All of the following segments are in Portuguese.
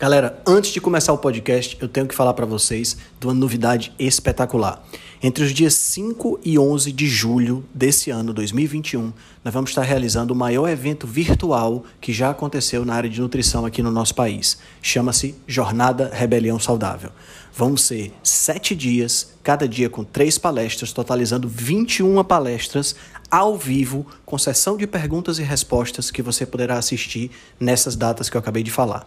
Galera, antes de começar o podcast, eu tenho que falar para vocês de uma novidade espetacular. Entre os dias 5 e 11 de julho desse ano, 2021, nós vamos estar realizando o maior evento virtual que já aconteceu na área de nutrição aqui no nosso país. Chama-se Jornada Rebelião Saudável. Vão ser sete dias, cada dia com três palestras, totalizando 21 palestras ao vivo, com sessão de perguntas e respostas que você poderá assistir nessas datas que eu acabei de falar.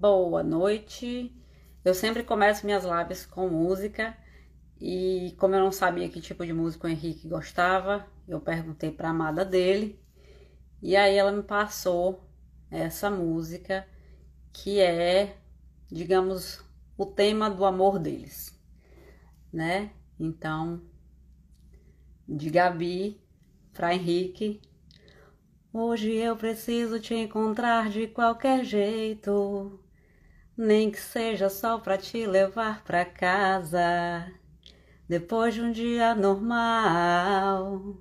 Boa noite. Eu sempre começo minhas lives com música e como eu não sabia que tipo de música o Henrique gostava, eu perguntei para amada dele e aí ela me passou essa música que é, digamos, o tema do amor deles, né? Então, de Gabi para Henrique. Hoje eu preciso te encontrar de qualquer jeito nem que seja só para te levar para casa depois de um dia normal.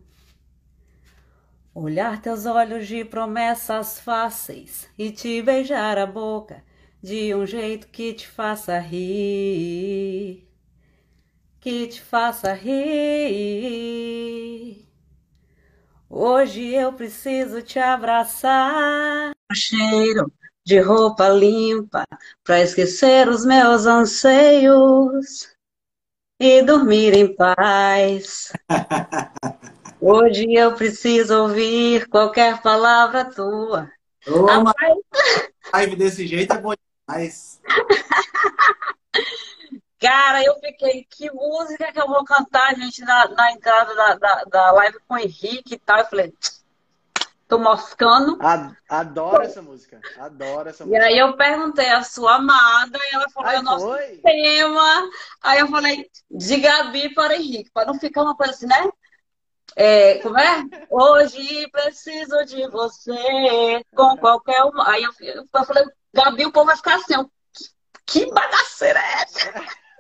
Olhar teus olhos de promessas fáceis e te beijar a boca de um jeito que te faça rir, que te faça rir. Hoje eu preciso te abraçar. Cheiro de roupa limpa para esquecer os meus anseios e dormir em paz. Hoje eu preciso ouvir qualquer palavra tua. Toma. Live desse jeito é bom demais. Cara, eu fiquei, que música que eu vou cantar, gente, na, na entrada da, da, da live com o Henrique e tal. Eu falei, Tô moscando. Adoro essa música. Adoro essa música. E aí eu perguntei a sua amada e ela falou, é o nosso foi? tema. Aí eu falei, de Gabi para Henrique, para não ficar uma coisa assim, né? É, como é? Hoje preciso de você com qualquer uma. Aí eu, eu falei, Gabi, o povo vai ficar assim, que bagaceira é essa?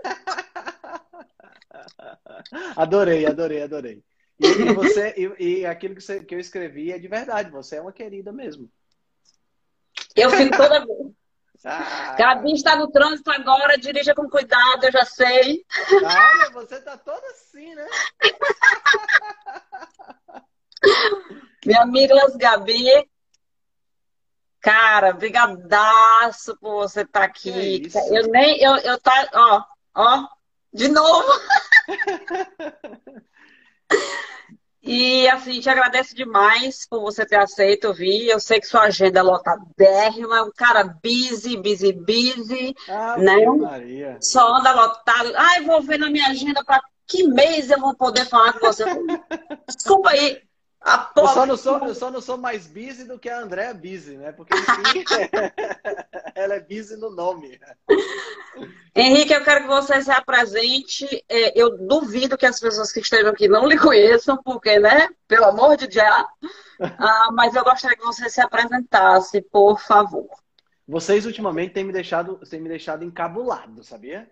adorei, adorei, adorei. E, você, e, e aquilo que, você, que eu escrevi é de verdade, você é uma querida mesmo. Eu fico toda. Ah. Gabi está no trânsito agora, dirija com cuidado, eu já sei. Olha, você tá toda assim, né? Minha amiga Gabi, cara, brigadaço por você estar tá aqui. É eu nem, eu, eu tá, ó, ó, de novo. E assim, te agradeço demais por você ter aceito vir. Eu sei que sua agenda é lotadérrima, um cara busy, busy, busy, ah, né? Maria. Só anda lotado. Ai, vou ver na minha agenda para que mês eu vou poder falar com você. Desculpa aí, eu, só não sou, eu só não sou mais busy do que a Andréa busy, né? Porque enfim, ela é busy no nome. Henrique, eu quero que você se apresente. É, eu duvido que as pessoas que estejam aqui não lhe conheçam, porque, né? Pelo amor de Deus. Ah, mas eu gostaria que você se apresentasse, por favor. Vocês ultimamente têm me deixado, têm me deixado encabulado, sabia?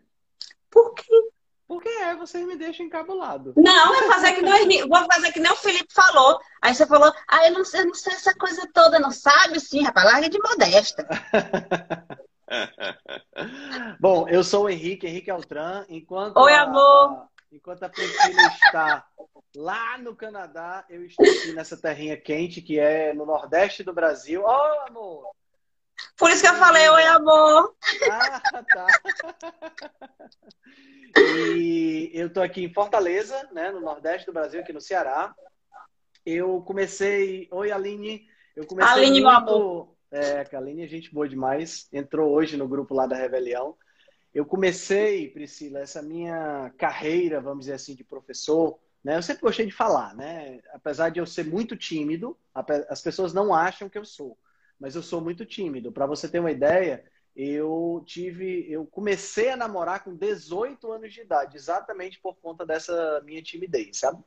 Por quê? Porque é, vocês me deixam encabulado. Não, vou fazer que nem, vou fazer que nem o Felipe falou. Aí você falou, ah, eu não, sei, eu não sei essa coisa toda, não sabe? Sim, rapaz, larga de modesta. Bom, eu sou o Henrique, Henrique Altran. Enquanto Oi, a, amor. enquanto a Priscila está lá no Canadá, eu estou aqui nessa terrinha quente que é no Nordeste do Brasil. Ô, oh, amor! Por isso que eu falei, oi, amor. Ah, tá. E eu tô aqui em Fortaleza, né, no Nordeste do Brasil, aqui no Ceará. Eu comecei. Oi, Aline. Eu comecei. Aline, muito... meu amor. É, a Aline é gente boa demais. Entrou hoje no grupo lá da Rebelião. Eu comecei, Priscila, essa minha carreira, vamos dizer assim, de professor. Né? Eu sempre gostei de falar, né? Apesar de eu ser muito tímido, as pessoas não acham que eu sou mas eu sou muito tímido. Para você ter uma ideia, eu tive, eu comecei a namorar com 18 anos de idade, exatamente por conta dessa minha timidez, sabe?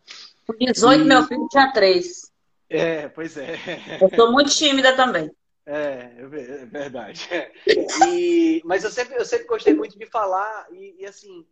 Com 18, e... meu filho tinha 3. É, pois é. Eu sou muito tímida também. É, é verdade. E, mas eu sempre, eu sempre gostei muito de falar e, e, assim,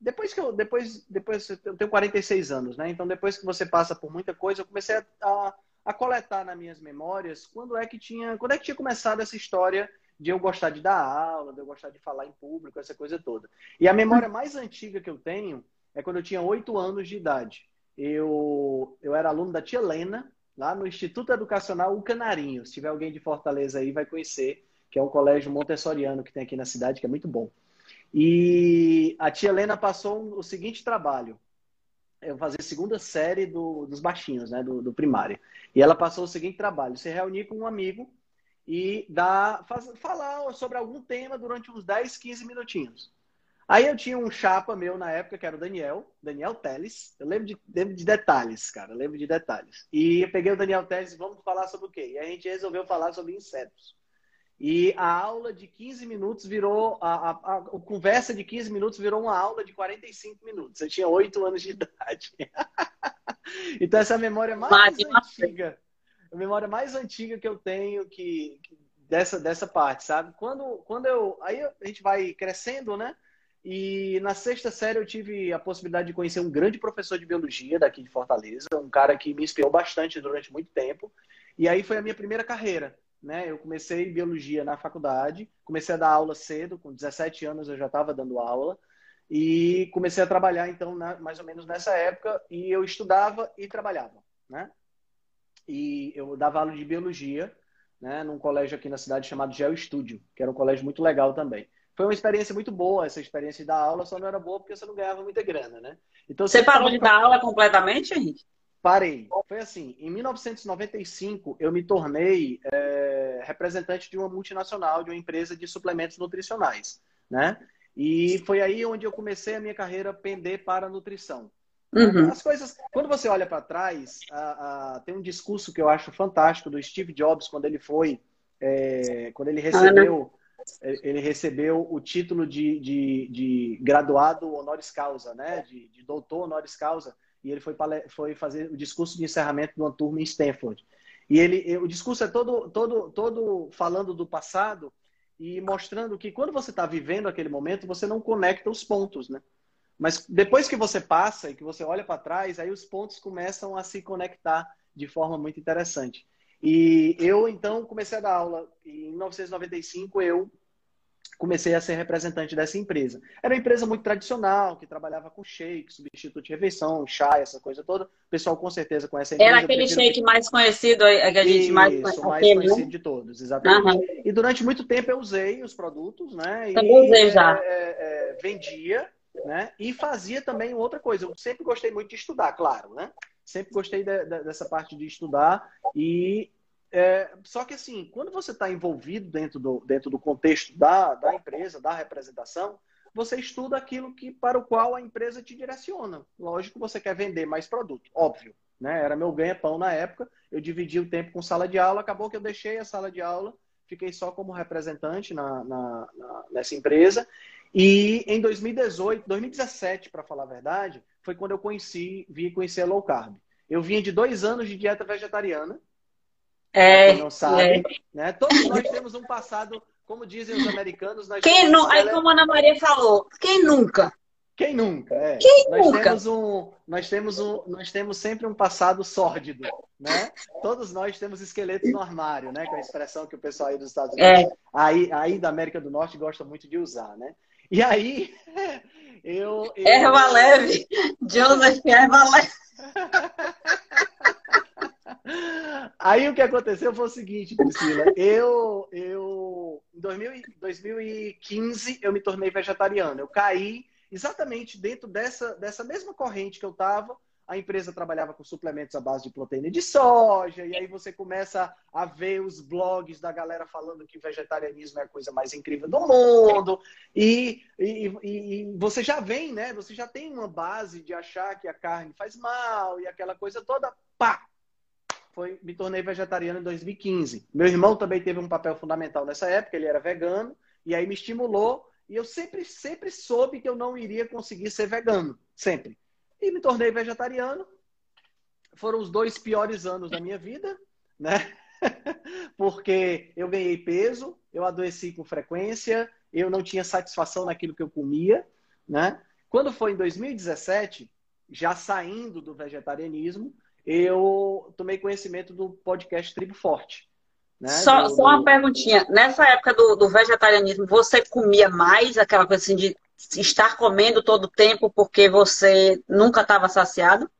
depois que eu, depois, depois eu tenho 46 anos, né? Então depois que você passa por muita coisa, eu comecei a, a a coletar nas minhas memórias quando é que tinha, quando é que tinha começado essa história de eu gostar de dar aula, de eu gostar de falar em público, essa coisa toda. E a memória mais antiga que eu tenho é quando eu tinha oito anos de idade. Eu, eu era aluno da tia Lena, lá no Instituto Educacional O Canarinho. Se tiver alguém de Fortaleza aí, vai conhecer, que é um colégio montessoriano que tem aqui na cidade, que é muito bom. E a tia Helena passou o seguinte trabalho eu fazer segunda série do, dos baixinhos, né, do, do, primário. E ela passou o seguinte trabalho: se reunir com um amigo e dar, faz, falar sobre algum tema durante uns 10, 15 minutinhos. Aí eu tinha um chapa meu na época, que era o Daniel, Daniel Teles. Eu lembro de, lembro de detalhes, cara, eu lembro de detalhes. E eu peguei o Daniel Teles e vamos falar sobre o quê? E a gente resolveu falar sobre insetos. E a aula de 15 minutos virou, a, a, a, conversa de 15 minutos virou uma aula de 45 minutos. Eu tinha 8 anos de idade. então, essa é a memória mais antiga. A memória mais antiga que eu tenho que, que, dessa, dessa parte, sabe? Quando, quando eu. Aí a gente vai crescendo, né? E na sexta série eu tive a possibilidade de conhecer um grande professor de biologia daqui de Fortaleza, um cara que me inspirou bastante durante muito tempo. E aí foi a minha primeira carreira né? Eu comecei biologia na faculdade, comecei a dar aula cedo, com 17 anos eu já estava dando aula e comecei a trabalhar então na, mais ou menos nessa época e eu estudava e trabalhava, né? E eu dava aula de biologia, né, num colégio aqui na cidade chamado Geo Estúdio, que era um colégio muito legal também. Foi uma experiência muito boa essa experiência de dar aula, só não era boa porque você não ganhava muita grana, né? Então você parou de dar aula completamente, Henrique? Parei. Foi assim, em 1995 eu me tornei é, representante de uma multinacional, de uma empresa de suplementos nutricionais, né? E foi aí onde eu comecei a minha carreira pender para a nutrição. Uhum. As coisas, quando você olha para trás, a, a, tem um discurso que eu acho fantástico do Steve Jobs quando ele foi, é, quando ele recebeu, ele recebeu o título de, de, de graduado honoris causa, né? De, de doutor honoris causa e ele foi, foi fazer o discurso de encerramento de uma turma em Stanford. E ele, o discurso é todo, todo, todo falando do passado e mostrando que quando você está vivendo aquele momento, você não conecta os pontos, né? Mas depois que você passa e que você olha para trás, aí os pontos começam a se conectar de forma muito interessante. E eu, então, comecei a dar aula. Em 1995, eu comecei a ser representante dessa empresa. Era uma empresa muito tradicional, que trabalhava com shake, substituto de refeição, chá, essa coisa toda. O pessoal com certeza conhece a empresa. Era aquele shake mais conhecido que a gente Isso, mais, mais aquele, conhecido né? de todos, exatamente. Uhum. E durante muito tempo eu usei os produtos, né? Também usei já. É, é, vendia, né? E fazia também outra coisa. Eu sempre gostei muito de estudar, claro, né? Sempre gostei de, de, dessa parte de estudar e é, só que assim, quando você está envolvido dentro do, dentro do contexto da, da empresa, da representação, você estuda aquilo que para o qual a empresa te direciona. Lógico, você quer vender mais produto, óbvio. Né? Era meu ganha-pão na época. Eu dividi o tempo com sala de aula, acabou que eu deixei a sala de aula, fiquei só como representante na, na, na nessa empresa. E em 2018, 2017, para falar a verdade, foi quando eu conheci, vi conhecer a low carb. Eu vinha de dois anos de dieta vegetariana, É, quem não sabe, é. né? Todos nós temos um passado, como dizem os americanos, nós quem não, aí como a Ana Maria falou, quem nunca? Quem nunca? É. Quem nós nunca? Temos um, nós, temos um, nós temos sempre um passado sórdido, né? Todos nós temos esqueletos no armário, né? Que é a expressão que o pessoal aí dos Estados Unidos, é. aí, aí da América do Norte, gosta muito de usar, né? E aí, eu... eu... Erva leve, Joseph, erva leve. Aí o que aconteceu foi o seguinte, Priscila. Eu, eu em 2000, 2015, eu me tornei vegetariano. Eu caí exatamente dentro dessa, dessa mesma corrente que eu estava. A empresa trabalhava com suplementos à base de proteína de soja, e aí você começa a ver os blogs da galera falando que vegetarianismo é a coisa mais incrível do mundo, e, e, e, você já vem, né? Você já tem uma base de achar que a carne faz mal e aquela coisa toda, pá! Foi, me tornei vegetariano em 2015. Meu irmão também teve um papel fundamental nessa época, ele era vegano, e aí me estimulou e eu sempre, sempre soube que eu não iria conseguir ser vegano. Sempre. E me tornei vegetariano. Foram os dois piores anos da minha vida, né? Porque eu ganhei peso, eu adoeci com frequência, eu não tinha satisfação naquilo que eu comia, né? Quando foi em 2017, já saindo do vegetarianismo, eu tomei conhecimento do podcast Tribo Forte. Né? Só, do, só uma perguntinha. Nessa época do, do, vegetarianismo, você comia mais aquela coisa assim de estar comendo todo o tempo porque você nunca estava saciado?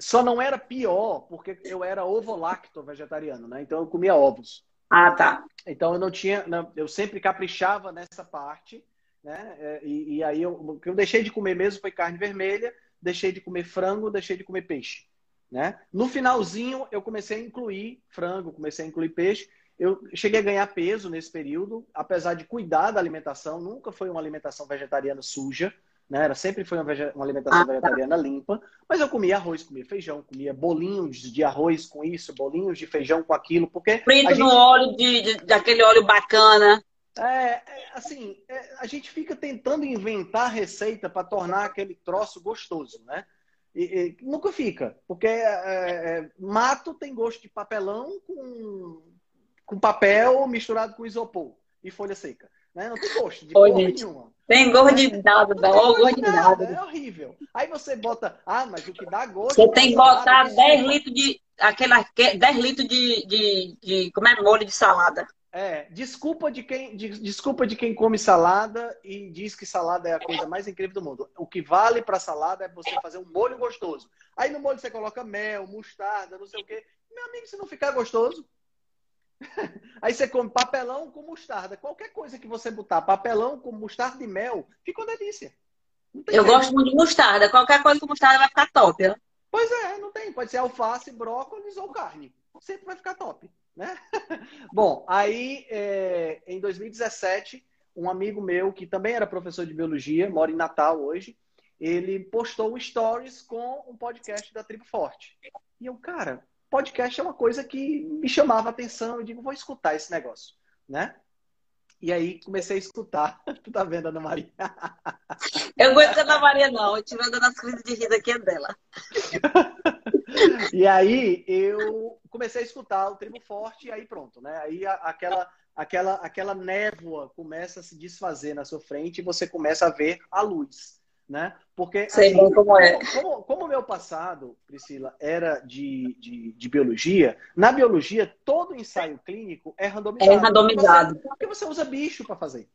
Só não era pior porque eu era ovo-lacto vegetariano, né? Então eu comia ovos. Ah, tá. Então eu não tinha, eu sempre caprichava nessa parte, né? É, e, e aí eu, o que eu deixei de comer mesmo foi carne vermelha, deixei de comer frango, deixei de comer peixe. Né? No finalzinho, eu comecei a incluir frango, comecei a incluir peixe. Eu cheguei a ganhar peso nesse período, apesar de cuidar da alimentação, nunca foi uma alimentação vegetariana suja, né? Era sempre foi uma, uma alimentação ah, tá. vegetariana limpa, mas eu comia arroz, comia feijão, comia bolinhos de arroz com isso, bolinhos de feijão com aquilo, porque frito gente... no óleo de, de, daquele óleo bacana. É, é assim, é, a gente fica tentando inventar receita para tornar aquele troço gostoso, né? E, e, nunca fica, porque é, é, mato tem gosto de papelão com, com papel misturado com isopor e folha seca. Né? Não tem gosto de Oi, nenhuma. Tem gosto de nada, dá gosto de nada. É horrível. Aí você bota, ah, mas o que dá gosto. Você tem que botar 10 litros de. Aquela, 10 litros de, de, de. Como é molho de salada? É, desculpa de quem de, desculpa de quem come salada e diz que salada é a coisa mais incrível do mundo. O que vale para salada é você fazer um molho gostoso. Aí no molho você coloca mel, mostarda, não sei o quê. Meu amigo, se não ficar gostoso, aí você come papelão com mostarda. Qualquer coisa que você botar papelão com mostarda e mel, fica uma delícia. Eu jeito. gosto muito de mostarda. Qualquer coisa com mostarda vai ficar top. Né? Pois é, não tem. Pode ser alface, brócolis ou carne. Sempre vai ficar top. Né? Bom, aí é, em 2017, um amigo meu que também era professor de biologia, mora em Natal hoje, ele postou um stories com um podcast da Tribo Forte. E eu, cara, podcast é uma coisa que me chamava a atenção. Eu digo, vou escutar esse negócio, né? E aí comecei a escutar. tu tá vendo, Ana Maria? Eu vou da Ana Maria, não. Eu tive uma das crises de riso aqui é dela. e aí eu comecei a escutar o Tribo Forte e aí pronto, né? Aí aquela, aquela, aquela névoa começa a se desfazer na sua frente e você começa a ver a luz, né? Porque Sei assim, como é. Como, como o meu passado, Priscila, era de, de, de, biologia, na biologia todo ensaio clínico é randomizado. É randomizado. Porque você, porque você usa bicho para fazer.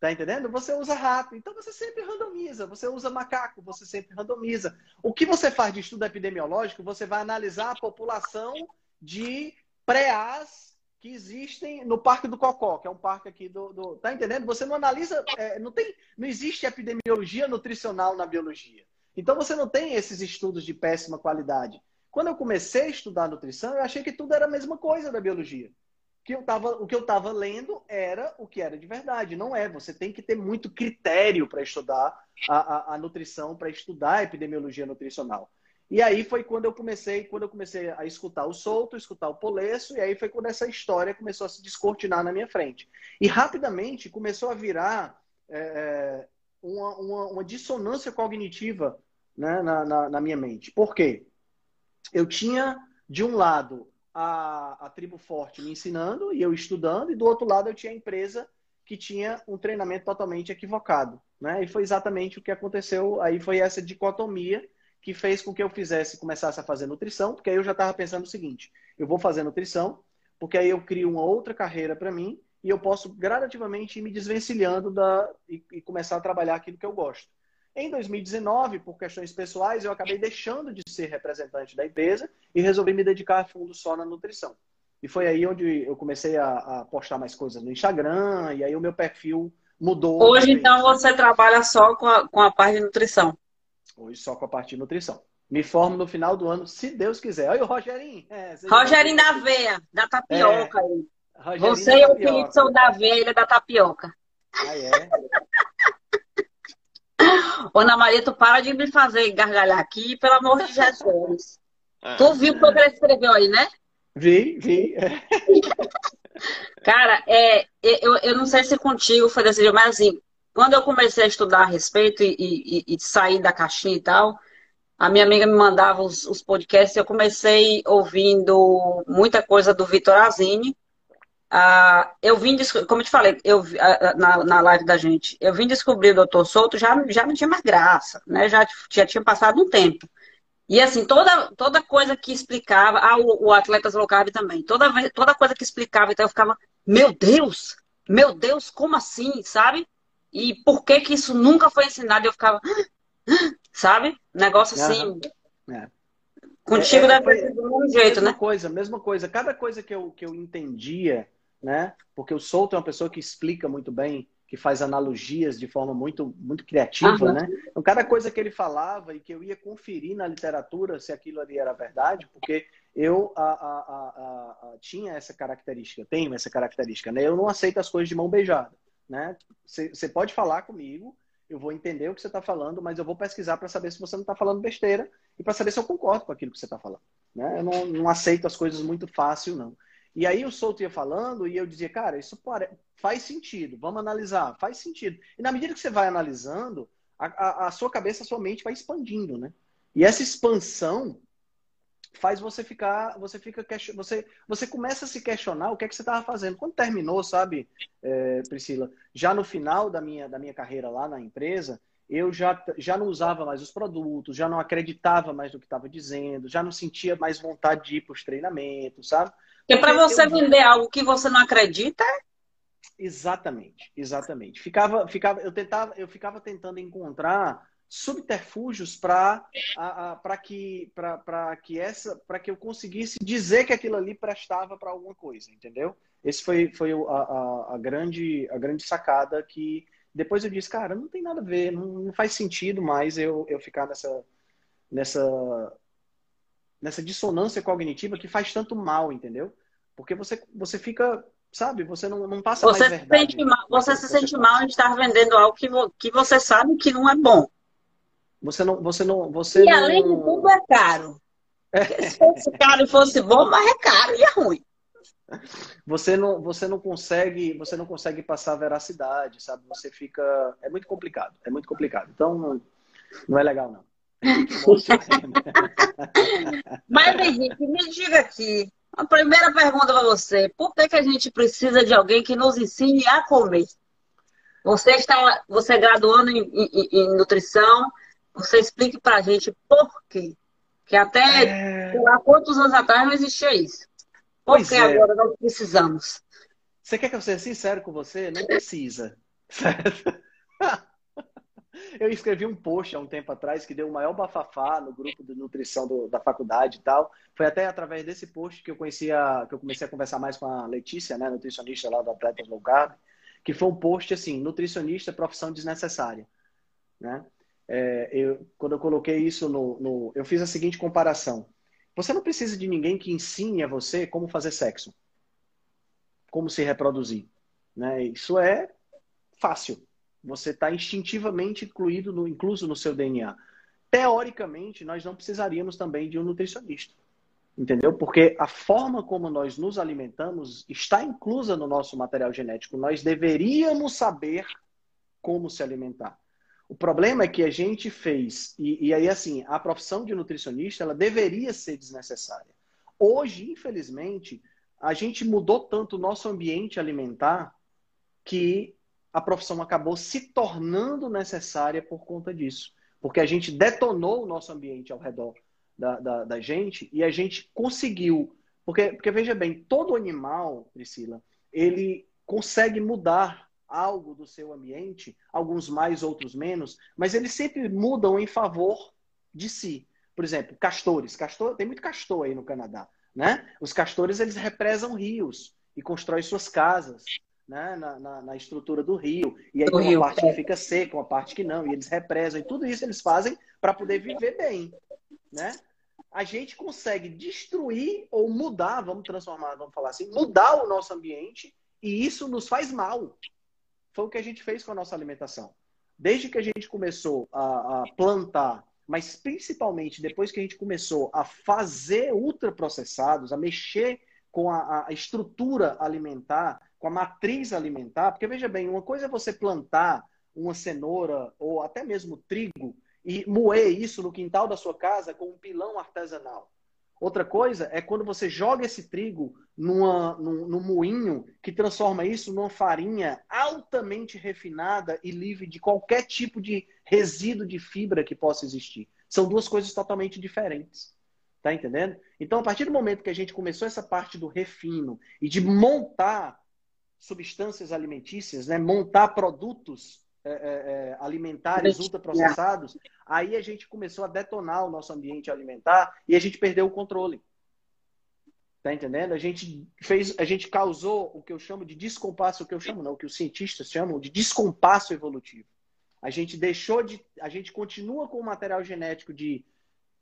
Tá entendendo? Você usa rato, então você sempre randomiza. Você usa macaco, você sempre randomiza. O que você faz de estudo epidemiológico, você vai analisar a população de pré-as que existem no Parque do Cocó, que é um parque aqui do. do tá entendendo? Você não analisa. É, não, tem, não existe epidemiologia nutricional na biologia. Então você não tem esses estudos de péssima qualidade. Quando eu comecei a estudar nutrição, eu achei que tudo era a mesma coisa da biologia que eu tava, o que eu estava lendo era o que era de verdade. Não é. Você tem que ter muito critério para estudar a, a, a nutrição, para estudar a epidemiologia nutricional. E aí foi quando eu comecei, quando eu comecei a escutar o solto, escutar o poleço, e aí foi quando essa história começou a se descortinar na minha frente. E rapidamente começou a virar é, é uma, uma, uma, dissonância cognitiva né, na, na, na minha mente. Por quê? Eu tinha, de um lado, a, a tribo forte me ensinando e eu estudando, e do outro lado eu tinha a empresa que tinha um treinamento totalmente equivocado. Né? E foi exatamente o que aconteceu. Aí foi essa dicotomia que fez com que eu fizesse, começasse a fazer nutrição, porque aí eu já estava pensando o seguinte: eu vou fazer nutrição, porque aí eu crio uma outra carreira para mim e eu posso gradativamente ir me desvencilhando da, e, e, começar a trabalhar aquilo que eu gosto. Em 2019, por questões pessoais, eu acabei deixando de ser representante da empresa e resolvi me dedicar a fundo só na nutrição. E foi aí onde eu comecei a, a postar mais coisas no Instagram, e aí o meu perfil mudou. Hoje, então, você trabalha só com a, com a parte de nutrição? Hoje só com a parte de nutrição. Me formo no final do ano, se Deus quiser. Olha o Rogerinho. É, Rogerinho da veia, da tapioca. É, você e o Felipe são da veia, da tapioca. Ah, é? Ana Maria, tu para de me fazer gargalhar aqui, pelo amor de Jesus. Ah. tu viu o que ele escreveu aí, né? Vi, vi. Cara, é, eu, eu não sei se contigo foi desse jeito, mas assim, quando eu comecei a estudar a respeito e, e, e sair da caixinha e tal, a minha amiga me mandava os, os podcasts e eu comecei ouvindo muita coisa do Vitor Azini. Ah, eu vim, como eu te falei, eu, na, na live da gente, eu vim descobrir o Doutor Souto, já, já não tinha mais graça, né? Já, já tinha passado um tempo. E assim, toda, toda coisa que explicava, ah, o, o Atletas Low Carb também, toda, toda coisa que explicava, então eu ficava, meu Deus, meu Deus, como assim, sabe? E por que que isso nunca foi ensinado? Eu ficava, sabe? Negócio assim. É. Contigo é, deve ser do mesmo jeito, mesma né? coisa, mesma coisa. Cada coisa que eu, que eu entendia, né? Porque o Souto é uma pessoa que explica muito bem, que faz analogias de forma muito, muito criativa, uhum. né? Então, cada coisa que ele falava e que eu ia conferir na literatura se aquilo ali era verdade, porque eu a, a, a, tinha essa característica, tenho essa característica, né? Eu não aceito as coisas de mão beijada, né? Você pode falar comigo, eu vou entender o que você está falando, mas eu vou pesquisar para saber se você não está falando besteira e para saber se eu concordo com aquilo que você está falando. Né? Eu não, não aceito as coisas muito fácil, não. E aí o Souto ia falando e eu dizia, cara, isso faz sentido, vamos analisar, faz sentido. E na medida que você vai analisando, a, a, a sua cabeça, a sua mente vai expandindo, né? E essa expansão faz você ficar, você fica, você, você começa a se questionar o que é que você estava fazendo. Quando terminou, sabe, é, Priscila, já no final da minha, da minha carreira lá na empresa, eu já, já não usava mais os produtos, já não acreditava mais no que estava dizendo, já não sentia mais vontade de ir para os treinamentos, sabe? Porque para você vender algo que você não acredita. Exatamente, exatamente. Ficava, ficava, eu tentava, eu ficava tentando encontrar subterfúgios para para que para que essa para que eu conseguisse dizer que aquilo ali prestava para alguma coisa, entendeu? Esse foi foi a, a, a, grande a grande sacada que depois eu disse, cara, não tem nada a ver, não, não faz sentido mais eu, eu ficar nessa nessa nessa dissonância cognitiva que faz tanto mal, entendeu? Porque você, você fica, sabe, você não, não passa você mais verdade. Sente mal, você se sente mal em estar vendendo algo que, que você sabe que não é bom. Você não, você não, você E não... além de tudo é caro. É. Se fosse caro e fosse bom, mas é caro e é ruim. Você não, você não consegue, você não consegue passar veracidade, sabe? Você fica, é muito complicado, é muito complicado. Então não, não é legal não. Mas, Henrique, me diga aqui. A primeira pergunta para você: por que, que a gente precisa de alguém que nos ensine a comer? Você está você é graduando em, em, em nutrição, você explique para a gente por quê. Que até é... lá quantos anos atrás não existia isso. Por pois que é. agora nós precisamos? Você quer que eu seja sincero com você? Não precisa. Certo? Eu escrevi um post há um tempo atrás que deu o maior bafafá no grupo de nutrição do, da faculdade e tal. Foi até através desse post que eu conhecia, que eu comecei a conversar mais com a Letícia, né, nutricionista lá do Atletas Low Carb, que foi um post assim, nutricionista profissão desnecessária, né? É, eu, quando eu coloquei isso no, no, eu fiz a seguinte comparação. Você não precisa de ninguém que ensine a você como fazer sexo, como se reproduzir, né? Isso é fácil. Você está instintivamente incluído no, incluso no seu DNA. Teoricamente, nós não precisaríamos também de um nutricionista. Entendeu? Porque a forma como nós nos alimentamos está inclusa no nosso material genético. Nós deveríamos saber como se alimentar. O problema é que a gente fez, e, e aí assim, a profissão de nutricionista ela deveria ser desnecessária. Hoje, infelizmente, a gente mudou tanto o nosso ambiente alimentar que a profissão acabou se tornando necessária por conta disso. Porque a gente detonou o nosso ambiente ao redor da, da, da gente e a gente conseguiu. Porque, porque, veja bem, todo animal, Priscila, ele consegue mudar algo do seu ambiente, alguns mais, outros menos, mas eles sempre mudam em favor de si. Por exemplo, castores. Castor, tem muito castor aí no Canadá. Né? Os castores eles represam rios e constroem suas casas né? na, na, na estrutura do rio. E aí do uma rio, parte é. que fica seca, uma parte que não. E eles represam. E tudo isso eles fazem para poder viver bem. Né? A gente consegue destruir ou mudar, vamos transformar, vamos falar assim, mudar o nosso ambiente e isso nos faz mal. Foi o que a gente fez com a nossa alimentação. Desde que a gente começou a, a plantar mas principalmente depois que a gente começou a fazer ultraprocessados, a mexer com a, a, estrutura alimentar, com a matriz alimentar, porque veja bem, uma coisa é você plantar uma cenoura ou até mesmo trigo e moer isso no quintal da sua casa com um pilão artesanal. Outra coisa é quando você joga esse trigo numa, num, num moinho que transforma isso numa farinha altamente refinada e livre de qualquer tipo de resíduo de fibra que possa existir. São duas coisas totalmente diferentes. Tá entendendo? Então, a partir do momento que a gente começou essa parte do refino e de montar substâncias alimentícias, né, montar produtos é, é, é, alimentares ultraprocessados, aí a gente começou a detonar o nosso ambiente alimentar e a gente perdeu o controle. Tá entendendo? A gente fez, a gente causou o que eu chamo de descompasso, o que eu chamo não, o que os cientistas chamam de descompasso evolutivo. A gente deixou de, a gente continua com o material genético de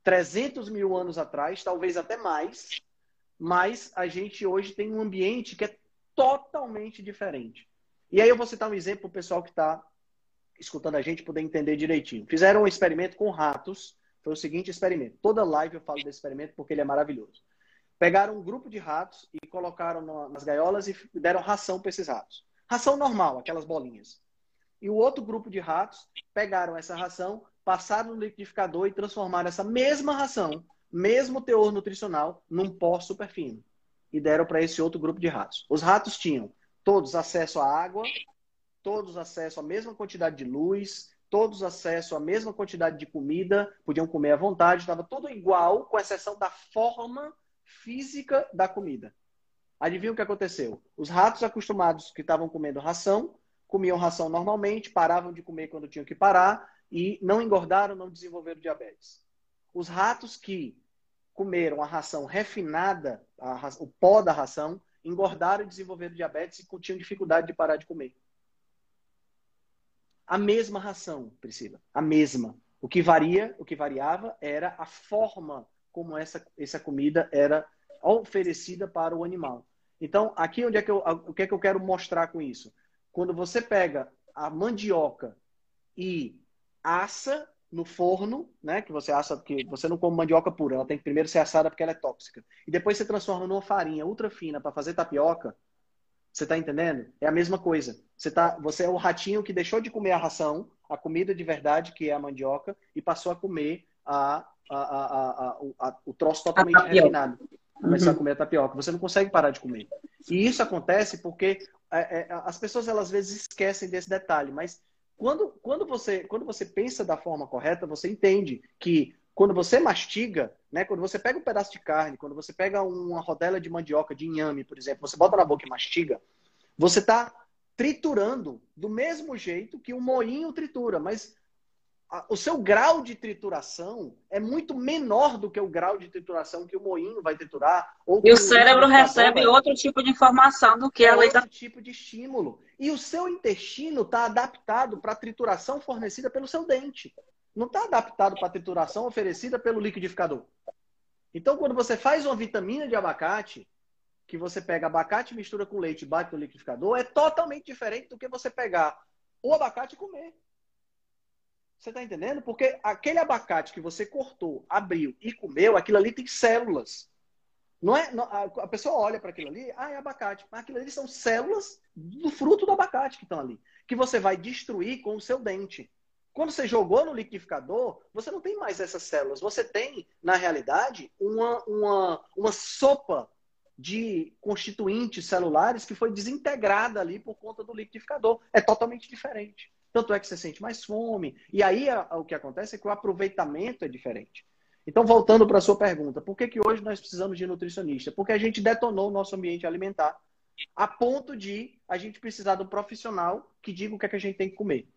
300 mil anos atrás, talvez até mais, mas a gente hoje tem um ambiente que é totalmente diferente. E aí eu vou citar um exemplo para o pessoal que está escutando a gente poder entender direitinho. Fizeram um experimento com ratos. Foi o seguinte experimento. Toda live eu falo desse experimento porque ele é maravilhoso. Pegaram um grupo de ratos e colocaram nas gaiolas e deram ração para esses ratos. Ração normal, aquelas bolinhas. E o outro grupo de ratos pegaram essa ração, passaram no liquidificador e transformaram essa mesma ração, mesmo teor nutricional, num pó super fino. E deram para esse outro grupo de ratos. Os ratos tinham todos acesso à água, todos acesso à mesma quantidade de luz, todos acesso à mesma quantidade de comida, podiam comer à vontade, estava tudo igual, com exceção da forma física da comida. Adivinha o que aconteceu? Os ratos acostumados que estavam comendo ração, comiam ração normalmente, paravam de comer quando tinham que parar e não engordaram, não desenvolveram diabetes. Os ratos que comeram a ração refinada, a, o pó da ração, engordaram e desenvolveram diabetes e tinham dificuldade de parar de comer a mesma ração, Priscila, a mesma. O que varia, o que variava era a forma como essa, essa comida era oferecida para o animal. Então, aqui onde é que eu, o que é que eu quero mostrar com isso? Quando você pega a mandioca e assa no forno, né, que você assa, que você não come mandioca pura, ela tem que primeiro ser assada porque ela é tóxica. E depois você transforma numa farinha ultra fina para fazer tapioca, você está entendendo? É a mesma coisa. Você, tá, você é o ratinho que deixou de comer a ração, a comida de verdade, que é a mandioca, e passou a comer a, a, a, a o troço totalmente refinado. Começou uhum. a comer a tapioca. Você não consegue parar de comer. E isso acontece porque é, é, as pessoas, elas, às vezes, esquecem desse detalhe. Mas quando, quando, você, quando você pensa da forma correta, você entende que quando você mastiga, né, quando você pega um pedaço de carne, quando você pega uma rodela de mandioca, de inhame, por exemplo, você bota na boca e mastiga, você está triturando do mesmo jeito que o moinho tritura, mas a, o seu grau de trituração é muito menor do que o grau de trituração que o moinho vai triturar. e o cérebro recebe vai... outro tipo de informação do que é a lei outro da... tipo de estímulo. E o seu intestino está adaptado para a trituração fornecida pelo seu dente não está adaptado para a trituração oferecida pelo liquidificador. Então, quando você faz uma vitamina de abacate, que você pega abacate, mistura com leite e bate no liquidificador, é totalmente diferente do que você pegar o abacate e comer. Você está entendendo? Porque aquele abacate que você cortou, abriu e comeu, aquilo ali tem células. Não é, não, a pessoa olha para aquilo ali, ah, é abacate. Mas aquilo ali são células do fruto do abacate que estão ali. Que você vai destruir com o seu dente Quando você jogou no liquidificador, você não tem mais essas células. Você tem, na realidade, uma, uma, uma sopa de constituintes celulares que foi desintegrada ali por conta do liquidificador. É totalmente diferente. Tanto é que você sente mais fome. E aí a, a, o que acontece é que o aproveitamento é diferente. Então, voltando para a sua pergunta, por que, que hoje nós precisamos de nutricionista? Porque a gente detonou o nosso ambiente alimentar a ponto de a gente precisar de um profissional que diga o que, é que a gente tem que comer.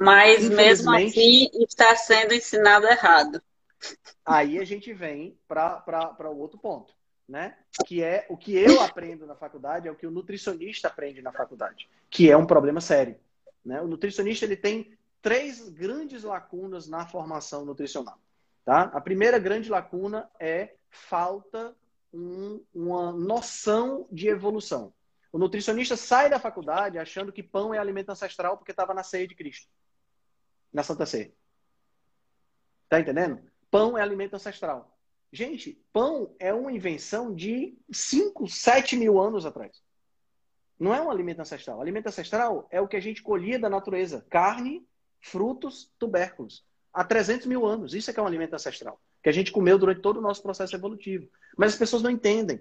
Mas mesmo assim está sendo ensinado errado. Aí a gente vem para o outro ponto, né? Que é o que eu aprendo na faculdade, é o que o nutricionista aprende na faculdade, que é um problema sério. Né? O nutricionista ele tem três grandes lacunas na formação nutricional. Tá? A primeira grande lacuna é falta um, uma noção de evolução. O nutricionista sai da faculdade achando que pão é alimento ancestral porque estava na ceia de Cristo, na Santa Ceia. Tá entendendo? Pão é alimento ancestral. Gente, pão é uma invenção de 5, 7 mil anos atrás. Não é um alimento ancestral. O alimento ancestral é o que a gente colhia da natureza: carne, frutos, tubérculos. Há 300 mil anos. Isso é que é um alimento ancestral. Que a gente comeu durante todo o nosso processo evolutivo. Mas as pessoas não entendem.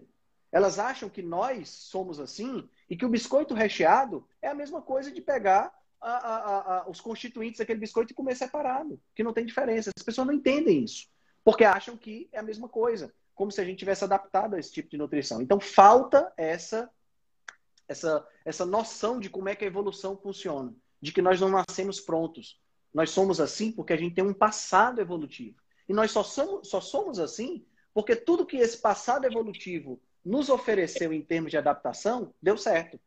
Elas acham que nós somos assim e que o biscoito recheado é a mesma coisa de pegar a, a, a, os constituintes daquele biscoito e comer separado, que não tem diferença. As pessoas não entendem isso, porque acham que é a mesma coisa, como se a gente tivesse adaptado a esse tipo de nutrição. Então falta essa essa essa noção de como é que a evolução funciona de que nós não nascemos prontos. Nós somos assim porque a gente tem um passado evolutivo. E nós só somos, só somos assim porque tudo que esse passado evolutivo nos ofereceu em termos de adaptação deu certo.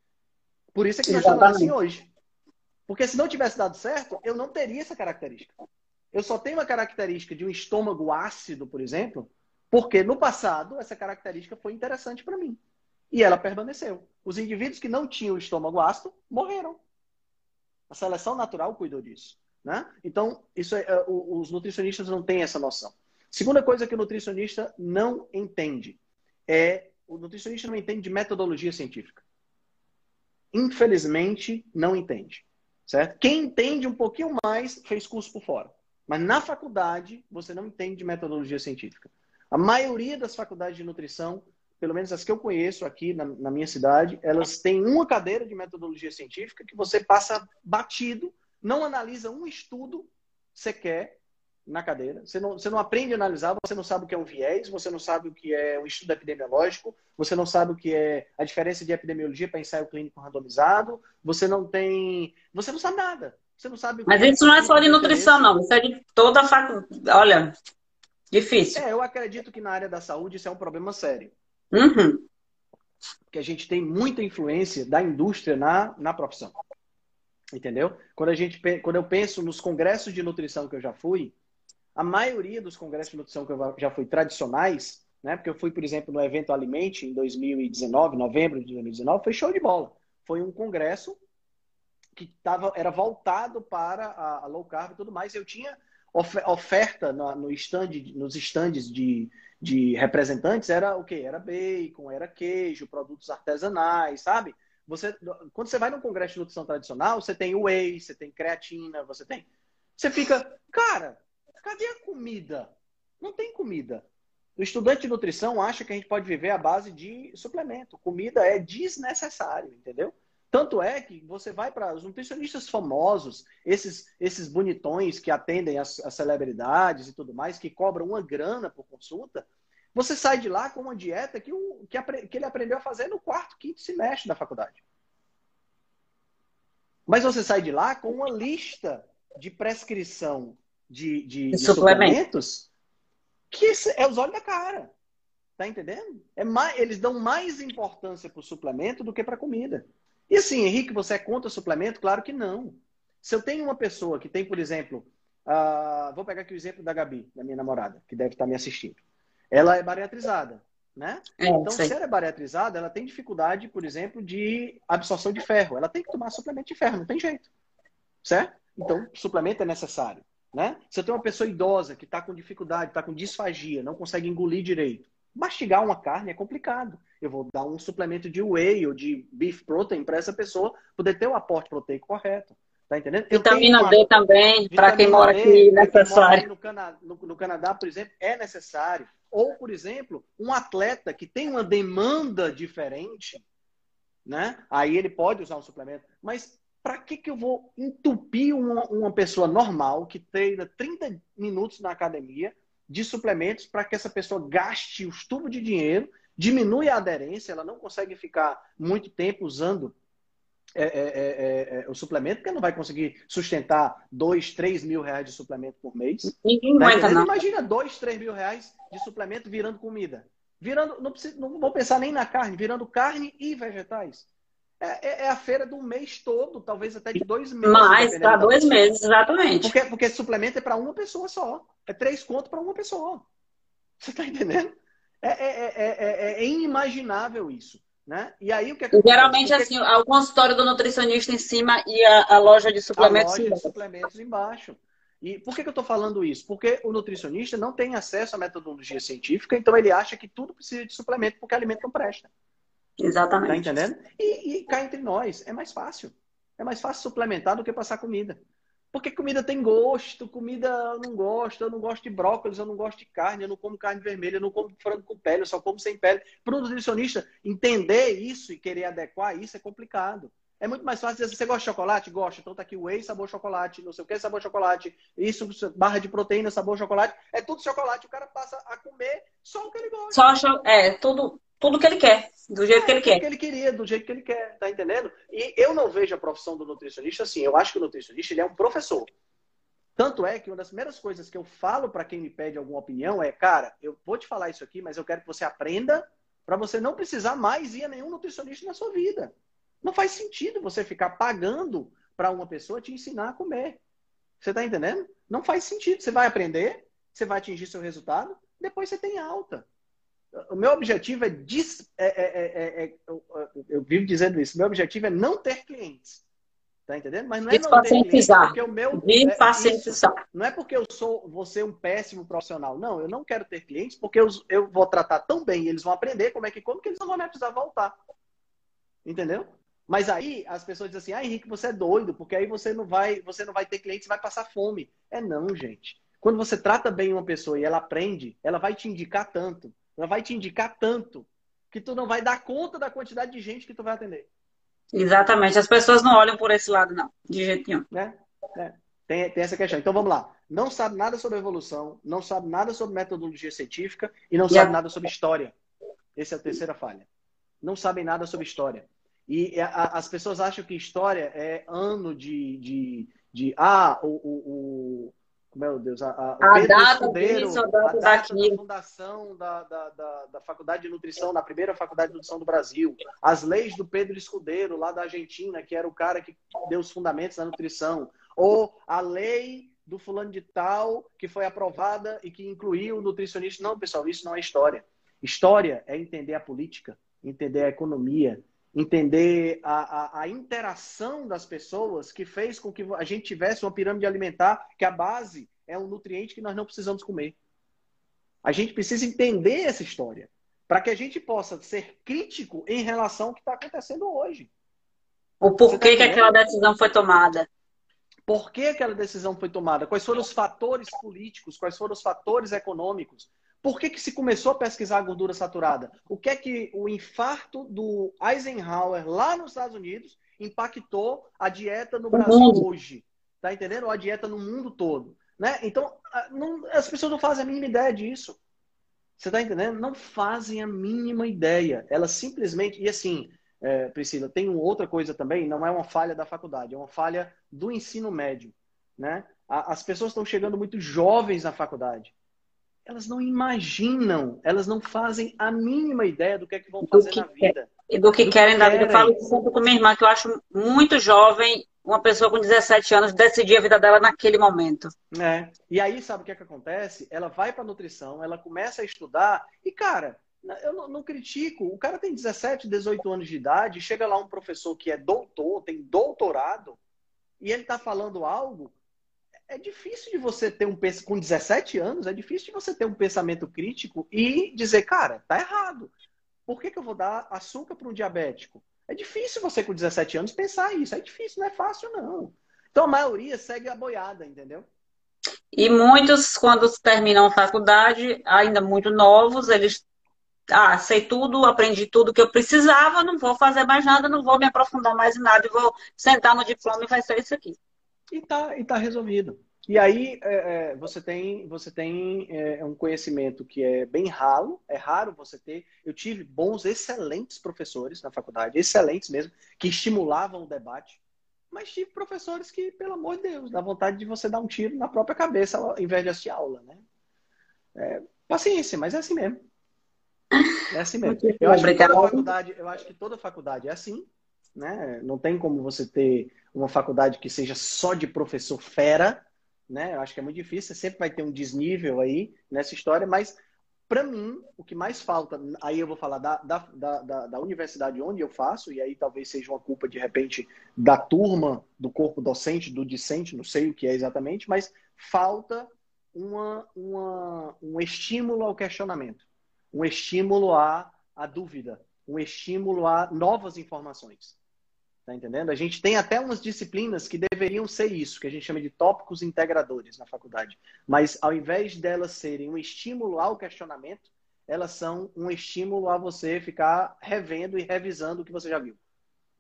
Por isso é que nós estamos assim hoje. Porque se não tivesse dado certo, eu não teria essa característica. Eu só tenho uma característica de um estômago ácido, por exemplo, porque no passado essa característica foi interessante para mim. E ela permaneceu. Os indivíduos que não tinham estômago ácido morreram. A seleção natural cuidou disso. Né? Então, isso é, é os nutricionistas não têm essa noção. Segunda coisa que o nutricionista não entende é o nutricionista não entende de metodologia científica. Infelizmente, não entende. Certo? Quem entende um pouquinho mais fez curso por fora. Mas na faculdade, você não entende de metodologia científica. A maioria das faculdades de nutrição pelo menos as que eu conheço aqui na, na, minha cidade, elas têm uma cadeira de metodologia científica que você passa batido, não analisa um estudo sequer na cadeira. Você não, você não aprende a analisar, você não sabe o que é um viés, você não sabe o que é um estudo epidemiológico, você não sabe o que é a diferença de epidemiologia para ensaio clínico randomizado, você não tem. Você não sabe nada. Você não sabe Mas isso não é só de nutrição, não. Isso é de toda a faculdade. Olha, difícil. É, eu acredito que na área da saúde isso é um problema sério. Uhum. Porque a gente tem muita influência da indústria na, na profissão. Entendeu? Quando, a gente, quando eu penso nos congressos de nutrição que eu já fui, a maioria dos congressos de nutrição que eu já fui tradicionais, né? Porque eu fui, por exemplo, no evento Alimente em 2019, novembro de 2019, foi show de bola. Foi um congresso que tava, era voltado para a, a low carb e tudo mais. Eu tinha oferta no, stand, nos stands de, de representantes era o quê? Era bacon, era queijo, produtos artesanais, sabe? Você, quando você vai num congresso de nutrição tradicional, você tem whey, você tem creatina, você tem. Você fica, cara, cadê a comida? Não tem comida. O estudante de nutrição acha que a gente pode viver à base de suplemento. Comida é desnecessário, entendeu? Tanto é que você vai para os nutricionistas famosos, esses, esses bonitões que atendem as, as, celebridades e tudo mais, que cobram uma grana por consulta, você sai de lá com uma dieta que, o, que, que ele aprendeu a fazer no quarto, quinto semestre da faculdade. Mas você sai de lá com uma lista de prescrição de, de, de suplementos que é os olhos da cara. Tá entendendo? É mais, eles dão mais importância para o suplemento do que para a comida. E assim, Henrique, você é contra suplemento? Claro que não. Se eu tenho uma pessoa que tem, por exemplo, uh, vou pegar aqui o exemplo da Gabi, da minha namorada, que deve estar me assistindo. Ela é bariatrizada, né? É, então, sei. se ela é bariatrizada, ela tem dificuldade, por exemplo, de absorção de ferro. Ela tem que tomar suplemento de ferro, não tem jeito. Certo? Então, suplemento é necessário. Né? Se eu tenho uma pessoa idosa que está com dificuldade, está com disfagia, não consegue engolir direito, mastigar uma carne é complicado eu vou dar um suplemento de whey ou de beef protein para essa pessoa poder ter o aporte proteico correto. Tá entendendo? Vitamina uma... D também, para quem mora aqui, necessário. No, Cana... no, no Canadá, por exemplo, é necessário. Ou, por exemplo, um atleta que tem uma demanda diferente, né? Aí ele pode usar um suplemento. Mas para que, que eu vou entupir uma, uma pessoa normal que treina 30 minutos na academia de suplementos para que essa pessoa gaste os tubos de dinheiro, diminui a aderência, ela não consegue ficar muito tempo usando é, é, é, é, o suplemento, porque não vai conseguir sustentar dois, três mil reais de suplemento por mês. Ninguém aguenta, não. Imagina dois, três mil reais de suplemento virando comida. Virando, não, precisa, não vou pensar nem na carne, virando carne e vegetais. É, é, é a feira do mês todo, talvez até de dois meses. Mais, para dois meses, exatamente. Porque, porque suplemento é para uma pessoa só. É três contos para uma pessoa. Você está entendendo? É, é, inimaginável isso. Né? E aí o que, é que Geralmente Porque... assim, o consultório do nutricionista em cima e a, a loja de suplementos, loja de suplementos embaixo. E por que, que eu estou falando isso? Porque o nutricionista não tem acesso à metodologia científica, então ele acha que tudo precisa de suplemento porque alimento não presta. Exatamente. Tá entendendo? E, e cá entre nós, é mais fácil. É mais fácil suplementar do que passar comida. Porque comida tem gosto, comida eu não gosto, eu não gosto de brócolis, eu não gosto de carne, eu não como carne vermelha, eu não como frango com pele, eu só como sem pele. Para o nutricionista entender isso e querer adequar isso é complicado. É muito mais fácil dizer, você gosta de chocolate? Gosta. Então tá aqui o whey, sabor chocolate, não sei o que, sabor chocolate, isso, barra de proteína, sabor chocolate. É tudo chocolate. O cara passa a comer só o que ele gosta. Só, é, tudo, tudo que ele quer, do jeito é, que ele quer. que ele queria, do jeito que ele quer, tá entendendo? E eu não vejo a profissão do nutricionista assim. Eu acho que o nutricionista ele é um professor. Tanto é que uma das primeiras coisas que eu falo para quem me pede alguma opinião é, cara, eu vou te falar isso aqui, mas eu quero que você aprenda para você não precisar mais ir a nenhum nutricionista na sua vida. Não faz sentido você ficar pagando para uma pessoa te ensinar a comer. Você está entendendo? Não faz sentido. Você vai aprender, você vai atingir seu resultado, depois você tem alta o meu objetivo é, dis, é, é, é, eu, eu, vivo dizendo isso, meu objetivo é não ter clientes. Tá entendendo? Mas não é não ter clientes, porque o meu isso, não é porque eu sou você um péssimo profissional. Não, eu não quero ter clientes porque eu, eu vou tratar tão bem, eles vão aprender como é que come que eles não vão me precisar voltar. Entendeu? Mas aí as pessoas dizem assim: "Ah, Henrique, você é doido, porque aí você não vai, você não vai ter clientes, vai passar fome". É não, gente. Quando você trata bem uma pessoa e ela aprende, ela vai te indicar tanto ela vai te indicar tanto que tu não vai dar conta da quantidade de gente que tu vai atender. Exatamente. As pessoas não olham por esse lado, não. De jeito nenhum. Né? É. Tem, tem essa questão. Então vamos lá. Não sabe nada sobre evolução, não sabe nada sobre metodologia científica e não e sabe a... nada sobre história. Essa é a terceira falha. Não sabem nada sobre história. E a, a, as pessoas acham que história é ano de. de, de ah, o, o, meu Deus, a, a, a Pedro data Escudeiro, disso, a data, a data da fundação da, da, da, da, Faculdade de Nutrição, da primeira Faculdade de Nutrição do Brasil, as leis do Pedro Escudeiro, lá da Argentina, que era o cara que deu os fundamentos da nutrição, ou a lei do fulano de tal, que foi aprovada e que incluiu o nutricionista. Não, pessoal, isso não é história. História é entender a política, entender a economia, entender a, a, a, interação das pessoas que fez com que a gente tivesse uma pirâmide alimentar que a base é um nutriente que nós não precisamos comer. A gente precisa entender essa história para que a gente possa ser crítico em relação ao que está acontecendo hoje. O porquê tá que aquela decisão foi tomada. Por que aquela decisão foi tomada? Quais foram os fatores políticos? Quais foram os fatores econômicos? Por que, que se começou a pesquisar a gordura saturada? O que é que o infarto do Eisenhower lá nos Estados Unidos impactou a dieta no Brasil uhum. hoje? Tá entendendo? Ou a dieta no mundo todo. Né? Então, não, as pessoas não fazem a mínima ideia disso. Você tá entendendo? Não fazem a mínima ideia. Elas simplesmente. E assim, é, Priscila, tem outra coisa também, não é uma falha da faculdade, é uma falha do ensino médio. Né? As pessoas estão chegando muito jovens na faculdade elas não imaginam, elas não fazem a mínima ideia do que é que vão fazer na vida. E do que do querem da vida. Eu falo isso sempre com minha irmã, que eu acho muito jovem uma pessoa com 17 anos decidir a vida dela naquele momento. É. E aí, sabe o que é que acontece? Ela vai para nutrição, ela começa a estudar e, cara, eu não, não, critico. O cara tem 17, 18 anos de idade, chega lá um professor que é doutor, tem doutorado, e ele está falando algo é difícil de você ter um pensamento com 17 anos, é difícil de você ter um pensamento crítico e dizer, cara, tá errado. Por que, que eu vou dar açúcar para um diabético? É difícil você com 17 anos pensar isso, é difícil, não é fácil não. Então a maioria segue a boiada, entendeu? E muitos, quando terminam a faculdade, ainda muito novos, eles. Ah, sei tudo, aprendi tudo que eu precisava, não vou fazer mais nada, não vou me aprofundar mais em nada, vou sentar no diploma e vai ser isso aqui. E tá, e tá resolvido. E aí é, é, você tem, você tem é, um conhecimento que é bem ralo, é raro você ter. Eu tive bons, excelentes professores na faculdade, excelentes mesmo, que estimulavam o debate. Mas tive professores que, pelo amor de Deus, dá vontade de você dar um tiro na própria cabeça ao invés de assistir aula, né? É, paciência, mas é assim mesmo. É assim mesmo. Eu acho, que toda faculdade, eu acho que toda faculdade é assim, né? Não tem como você ter uma faculdade que seja só de professor fera, né? Eu acho que é muito difícil, sempre vai ter um desnível aí nessa história, mas para mim, o que mais falta, aí eu vou falar da, da, da, da, universidade onde eu faço, e aí talvez seja uma culpa, de repente, da turma, do corpo docente, do discente, não sei o que é exatamente, mas falta uma, uma, um estímulo ao questionamento, um estímulo à, à dúvida, um estímulo a novas informações. Tá entendendo? A gente tem até umas disciplinas que deveriam ser isso, que a gente chama de tópicos integradores na faculdade. Mas ao invés delas serem um estímulo ao questionamento, elas são um estímulo a você ficar revendo e revisando o que você já viu.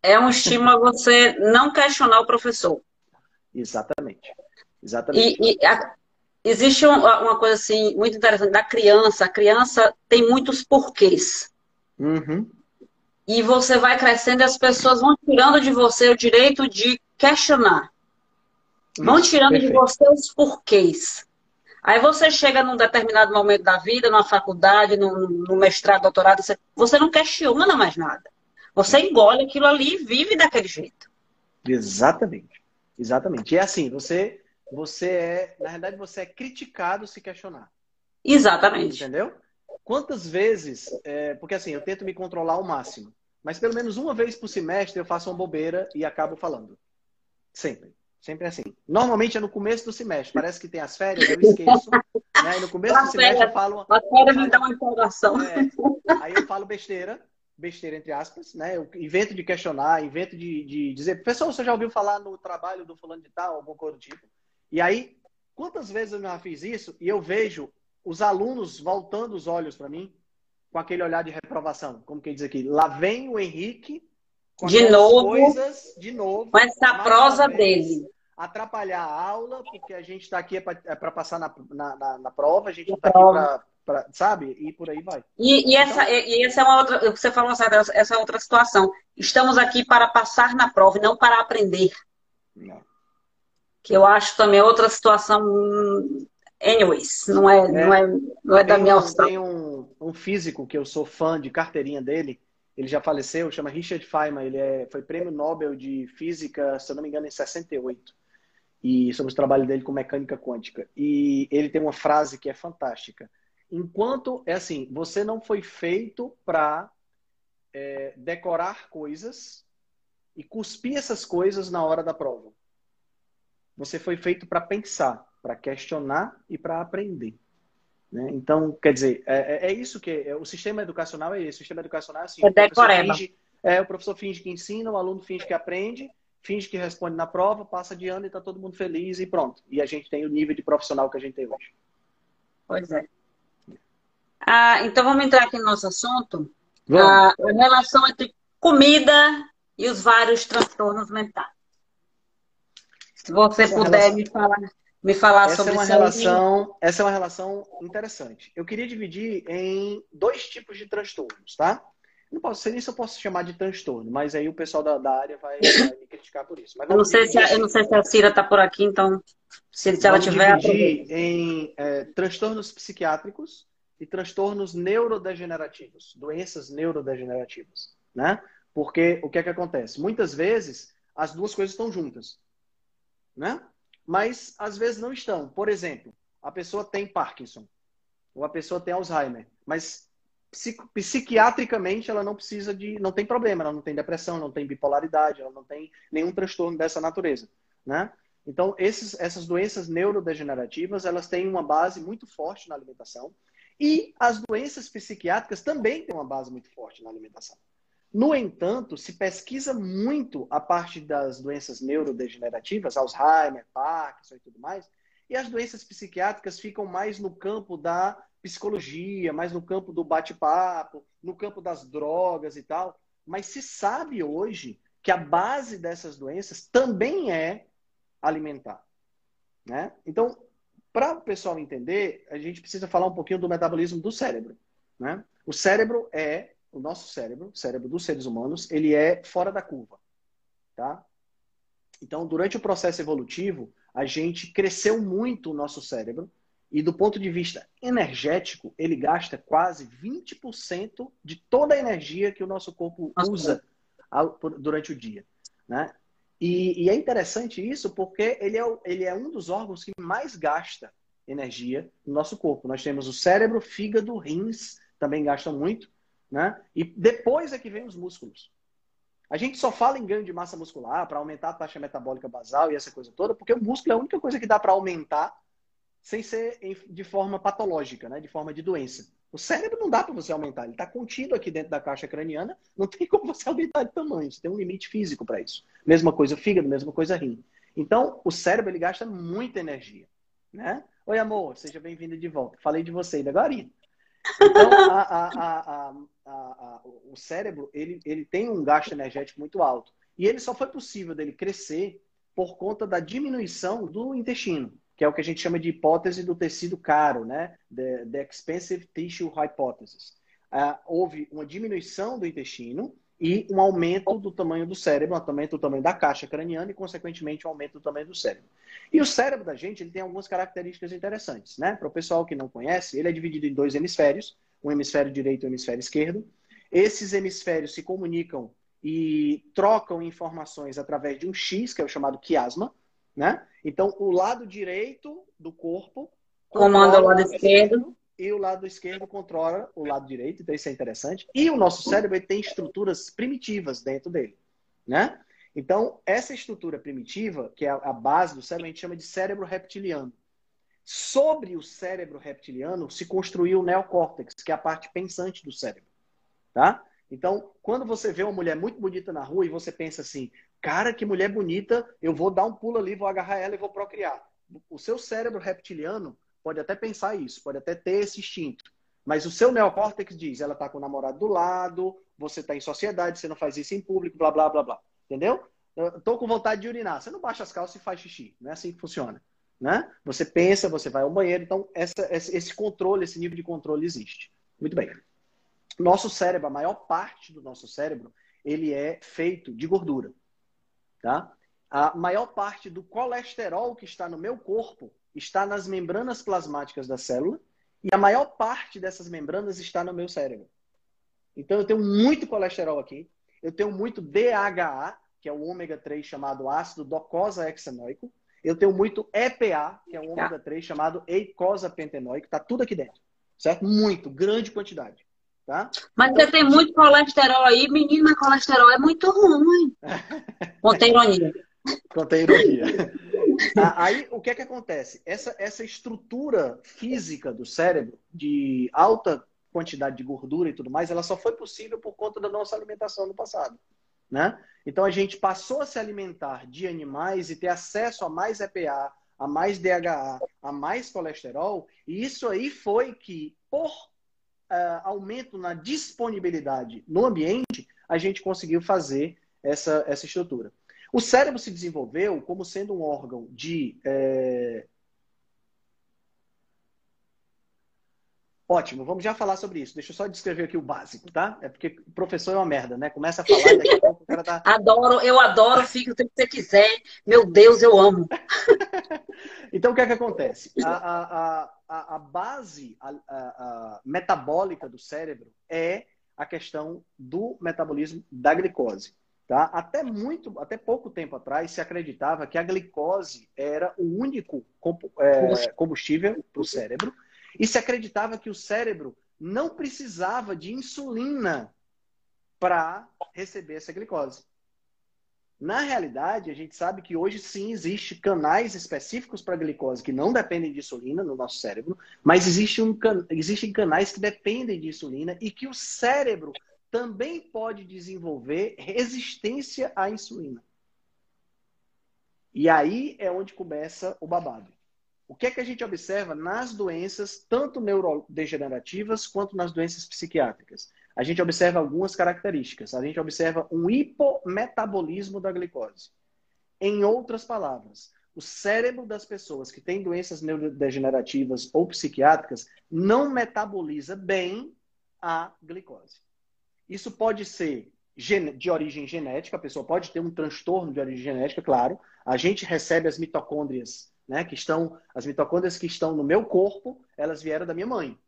É um estímulo a você não questionar o professor. Exatamente. Exatamente. E, e a, existe uma, uma, coisa assim muito interessante da criança. A criança tem muitos porquês. Uhum e você vai crescendo e as pessoas vão tirando de você o direito de questionar. Vão tirando Perfeito. de você os porquês. Aí você chega num determinado momento da vida, numa faculdade, no, no mestrado, doutorado, você, você não questiona mais nada. Você engole aquilo ali e vive daquele jeito. Exatamente. Exatamente. E é assim, você, você é, na verdade, você é criticado se questionar. Exatamente. Entendeu? Quantas vezes, é, porque assim, eu tento me controlar ao máximo, mas pelo menos uma vez por semestre eu faço uma bobeira e acabo falando. Sempre. Sempre assim. Normalmente é no começo do semestre. Parece que tem as férias, eu esqueço. né? E no começo do semestre eu falo. A férias me dá uma empolgação. É, aí eu falo besteira, besteira entre aspas, né? Eu invento de questionar, invento de, de dizer, professor, você já ouviu falar no trabalho do fulano de tal, alguma coisa do tipo? E aí, quantas vezes eu já fiz isso e eu vejo os alunos voltando os olhos para mim com aquele olhar de reprovação, como quem diz aqui, lá vem o Henrique com de novo, coisas de novo, com essa prosa dele, atrapalhar a aula, porque a gente está aqui é para é passar na, na, na, na, prova, a gente não está aqui para, sabe, e por aí vai. E, e essa, então, e essa é uma outra, você falou essa é outra situação. Estamos aqui para passar na prova e não para aprender. Não. Que eu acho também outra situação Anyways, não é, é, não é, não é da minha um, Tem um, um físico que eu sou fã de carteirinha dele, ele já faleceu, chama Richard Feynman, ele é, foi prêmio Nobel de Física, se eu não me engano, em 68. E sobre o trabalho dele com mecânica quântica. E ele tem uma frase que é fantástica. Enquanto, é assim, você não foi feito para é, decorar coisas e cuspir essas coisas na hora da prova. Você foi feito para pensar para questionar e para aprender. Né? Então, quer dizer, é, é, é isso que é, o sistema educacional é esse. O sistema educacional é assim. É o, professor finge, é, o professor finge que ensina, o aluno finge que aprende, finge que responde na prova, passa de ano e está todo mundo feliz e pronto. E a gente tem o nível de profissional que a gente tem hoje. Pois é. Ah, então vamos entrar aqui no nosso assunto. Ah, a relação entre comida e os vários transtornos mentais. Se você puder relação... me falar me falar essa sobre é uma relação Essa é uma relação interessante. Eu queria dividir em dois tipos de transtornos, tá? Não posso sei nem se eu posso chamar de transtorno, mas aí o pessoal da, da área vai, vai, me criticar por isso. eu, não sei se a, eu não sei se a Cira está por aqui, então, se, se ela tiver. dividir em é, transtornos psiquiátricos e transtornos neurodegenerativos, doenças neurodegenerativas, né? Porque o que é que acontece? Muitas vezes as duas coisas estão juntas, né? Mas às vezes não estão. Por exemplo, a pessoa tem Parkinson ou a pessoa tem Alzheimer, mas psiquiatricamente ela não precisa de, não tem problema, ela não tem depressão, não tem bipolaridade, ela não tem nenhum transtorno dessa natureza, né? Então, esses, essas doenças neurodegenerativas, elas têm uma base muito forte na alimentação e as doenças psiquiátricas também têm uma base muito forte na alimentação. No entanto, se pesquisa muito a parte das doenças neurodegenerativas, Alzheimer, Parkinson e tudo mais, e as doenças psiquiátricas ficam mais no campo da psicologia, mais no campo do bate-papo, no campo das drogas e tal. Mas se sabe hoje que a base dessas doenças também é alimentar. Né? Então, para o pessoal entender, a gente precisa falar um pouquinho do metabolismo do cérebro. Né? O cérebro é o nosso cérebro, o cérebro dos seres humanos, ele é fora da curva, tá? Então, durante o processo evolutivo, a gente cresceu muito o nosso cérebro e do ponto de vista energético, ele gasta quase 20% de toda a energia que o nosso corpo usa durante o dia, né? E, e, é interessante isso porque ele é, ele é um dos órgãos que mais gasta energia no nosso corpo. Nós temos o cérebro, fígado, rins, também gastam muito. Né? E depois é que vem os músculos. A gente só fala em ganho de massa muscular para aumentar a taxa metabólica basal e essa coisa toda, porque o músculo é a única coisa que dá para aumentar sem ser de forma patológica, né? de forma de doença. O cérebro não dá para você aumentar, ele está contido aqui dentro da caixa craniana, não tem como você aumentar de tamanho, você tem um limite físico para isso. Mesma coisa fígado, mesma coisa rim. Então, o cérebro ele gasta muita energia. Né? Oi, amor, seja bem-vindo de volta. Falei de você ainda agora. Então, a, a, o cérebro ele, ele tem um gasto energético muito alto. E ele só foi possível dele crescer por conta da diminuição do intestino, que é o que a gente chama de hipótese do tecido caro, né? The, the expensive tissue hypothesis. Uh, houve uma diminuição do intestino e um aumento do tamanho do cérebro, um aumento do tamanho da caixa craniana e, consequentemente, um aumento do tamanho do cérebro. E o cérebro da gente ele tem algumas características interessantes. Né? Para o pessoal que não conhece, ele é dividido em dois hemisférios, um hemisfério direito e um hemisfério esquerdo. Esses hemisférios se comunicam e trocam informações através de um X, que é o chamado quiasma. Né? Então, o lado direito do corpo comanda o lado esquerdo e o lado esquerdo controla o lado direito, então isso é interessante. E o nosso cérebro tem estruturas primitivas dentro dele, né? Então, essa estrutura primitiva, que é a base do cérebro, a gente chama de cérebro reptiliano. Sobre o cérebro reptiliano se construiu o neocórtex, que é a parte pensante do cérebro. Tá? Então, quando você vê uma mulher muito bonita na rua e você pensa assim, cara, que mulher bonita, eu vou dar um pulo ali, vou agarrar ela e vou procriar. O seu cérebro reptiliano pode até pensar isso, pode até ter esse instinto. Mas o seu neocórtex diz, ela está com o namorado do lado, você está em sociedade, você não faz isso em público, blá, blá, blá, blá. Entendeu? Estou com vontade de urinar. Você não baixa as calças e faz xixi. Não é assim que funciona. Né? Você pensa, você vai ao banheiro. Então, essa, esse controle, esse nível de controle existe. Muito bem. Nosso cérebro, a maior parte do nosso cérebro, ele é feito de gordura. Tá? A maior parte do colesterol que está no meu corpo está nas membranas plasmáticas da célula e a maior parte dessas membranas está no meu cérebro. Então eu tenho muito colesterol aqui, eu tenho muito DHA, que é o ômega 3 chamado ácido docosahexanoico. Eu tenho muito EPA, que é o ômega 3 chamado eicosapentenoico. Tá tudo aqui dentro. Certo? Muito, grande quantidade. Tá? Mas então, você tem muito colesterol aí, menina, colesterol é muito ruim. Contém ironia. Contém ironia. Aí, o que é que acontece? Essa, essa estrutura física do cérebro, de alta quantidade de gordura e tudo mais, ela só foi possível por conta da nossa alimentação no passado. Né? Então a gente passou a se alimentar de animais e ter acesso a mais EPA, a mais DHA, a mais colesterol, e isso aí foi que, por uh, aumento na disponibilidade no ambiente, a gente conseguiu fazer essa, essa estrutura. O cérebro se desenvolveu como sendo um órgão de é, Ótimo, vamos já falar sobre isso. Deixa eu só descrever aqui o básico, tá? É porque o professor é uma merda, né? Começa a falar e daqui a pouco o cara tá. Adoro, eu adoro, fica o que você quiser. Meu Deus, eu amo. então, o que é que acontece? A, a, a, a base a, metabólica do cérebro é a questão do metabolismo da glicose. Tá? Até muito, até pouco tempo atrás, se acreditava que a glicose era o único é, combustível para o cérebro e se acreditava que o cérebro não precisava de insulina para receber essa glicose. Na realidade, a gente sabe que hoje sim existe canais específicos para glicose que não dependem de insulina no nosso cérebro, mas existe um, existem canais que dependem de insulina e que o cérebro também pode desenvolver resistência à insulina. E aí é onde começa o babado. O que é que a gente observa nas doenças, tanto neurodegenerativas quanto nas doenças psiquiátricas? A gente observa algumas características. A gente observa um hipometabolismo da glicose. Em outras palavras, o cérebro das pessoas que têm doenças neurodegenerativas ou psiquiátricas não metaboliza bem a glicose. Isso pode ser de origem genética, a pessoa pode ter um transtorno de origem genética, claro. A gente recebe as mitocôndrias, né, que estão, as mitocôndrias que estão no meu corpo, elas vieram da minha mãe.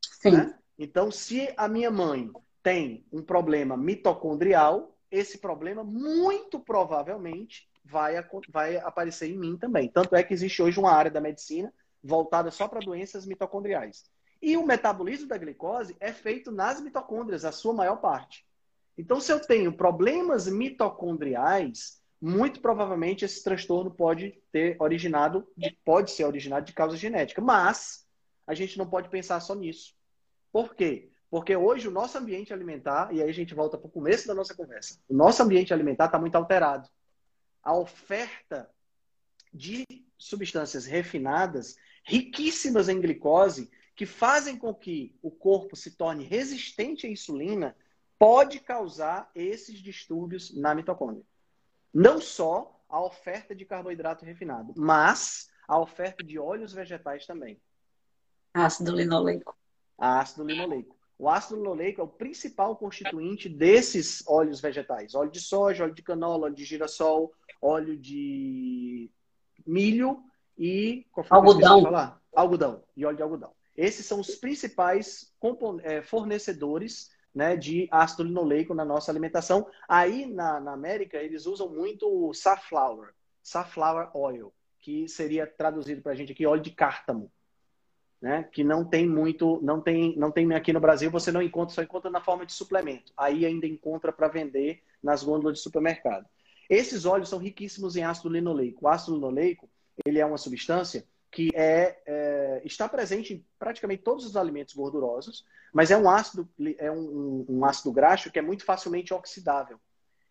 Sim. Né? Então, se a minha mãe tem um problema mitocondrial, esse problema muito provavelmente vai, vai aparecer em mim também. Tanto é que existe hoje uma área da medicina voltada só para doenças mitocondriais. E o metabolismo da glicose é feito nas mitocôndrias, a sua maior parte. Então, se eu tenho problemas mitocondriais, muito provavelmente esse transtorno pode ter originado, pode ser originado de causa genética. Mas a gente não pode pensar só nisso. Por quê? Porque hoje o nosso ambiente alimentar, e aí a gente volta para o começo da nossa conversa, o nosso ambiente alimentar está muito alterado a oferta de substâncias refinadas, riquíssimas em glicose, que fazem com que o corpo se torne resistente à insulina, pode causar esses distúrbios na mitocôndria. Não só a oferta de carboidrato refinado, mas a oferta de óleos vegetais também. Ácido linoleico. Ácido linoleico. O ácido linoleico é o principal constituinte desses óleos vegetais. Óleo de soja, óleo de canola, óleo de girassol, óleo de milho e algodão. Algodão e óleo de algodão. Esses são os principais é, fornecedores né, de ácido linoleico na nossa alimentação. Aí na, na América eles usam muito o safflower, safflower oil, que seria traduzido para a gente aqui óleo de cártamo. Né, que não tem muito, não tem, não tem aqui no Brasil, você não encontra, só encontra na forma de suplemento. Aí ainda encontra para vender nas gôndolas de supermercado. Esses óleos são riquíssimos em ácido linoleico. O ácido linoleico ele é uma substância que é, é, está presente em praticamente todos os alimentos gordurosos, mas é um ácido é um, um, ácido graxo que é muito facilmente oxidável.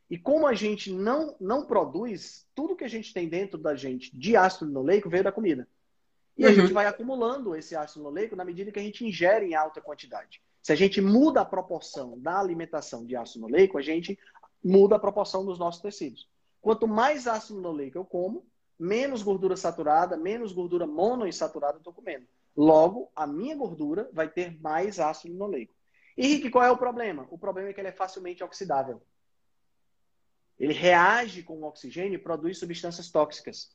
E como a gente não, não produz, tudo que a gente tem dentro da gente de ácido linoleico veio da comida. E uhum. a gente vai acumulando esse ácido linoleico na medida que a gente ingere em alta quantidade. Se a gente muda a proporção da alimentação de ácido linoleico, a gente muda a proporção dos nossos tecidos. Quanto mais ácido linoleico eu como, menos gordura saturada, menos gordura monoinsaturada eu estou comendo. Logo, a minha gordura vai ter mais ácido linoleico. E, Rick, qual é o problema? O problema é que ele é facilmente oxidável. Ele reage com o oxigênio e produz substâncias tóxicas.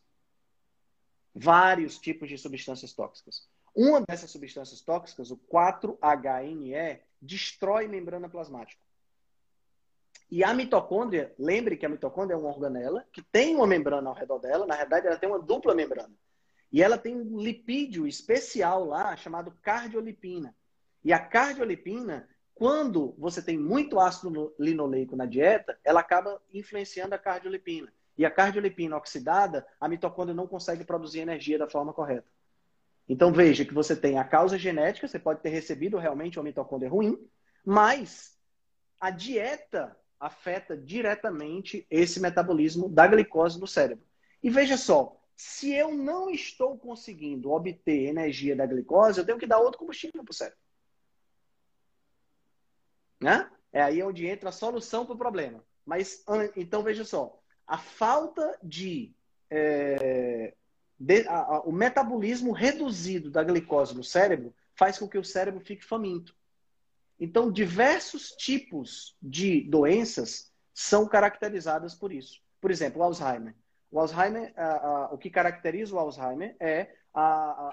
Vários tipos de substâncias tóxicas. Uma dessas substâncias tóxicas, o 4-HNE, destrói membrana plasmática. E a mitocôndria, lembre que a mitocôndria é uma organela que tem uma membrana ao redor dela, na verdade ela tem uma dupla membrana. E ela tem um lipídio especial lá chamado cardiolipina. E a cardiolipina, quando você tem muito ácido linoleico na dieta, ela acaba influenciando a cardiolipina. E a cardiolipina oxidada, a mitocôndria não consegue produzir energia da forma correta. Então veja que você tem a causa genética, você pode ter recebido realmente uma mitocôndria ruim, mas a dieta afeta diretamente esse metabolismo da glicose no cérebro. E veja só, se eu não estou conseguindo obter energia da glicose, eu tenho que dar outro combustível para o cérebro. Né? É aí onde entra a solução para o problema. Mas, então, veja só, a falta de, é, de a, a, o metabolismo reduzido da glicose no cérebro faz com que o cérebro fique faminto. Então, diversos tipos de doenças são caracterizadas por isso. Por exemplo, o Alzheimer. O Alzheimer, o que caracteriza o Alzheimer é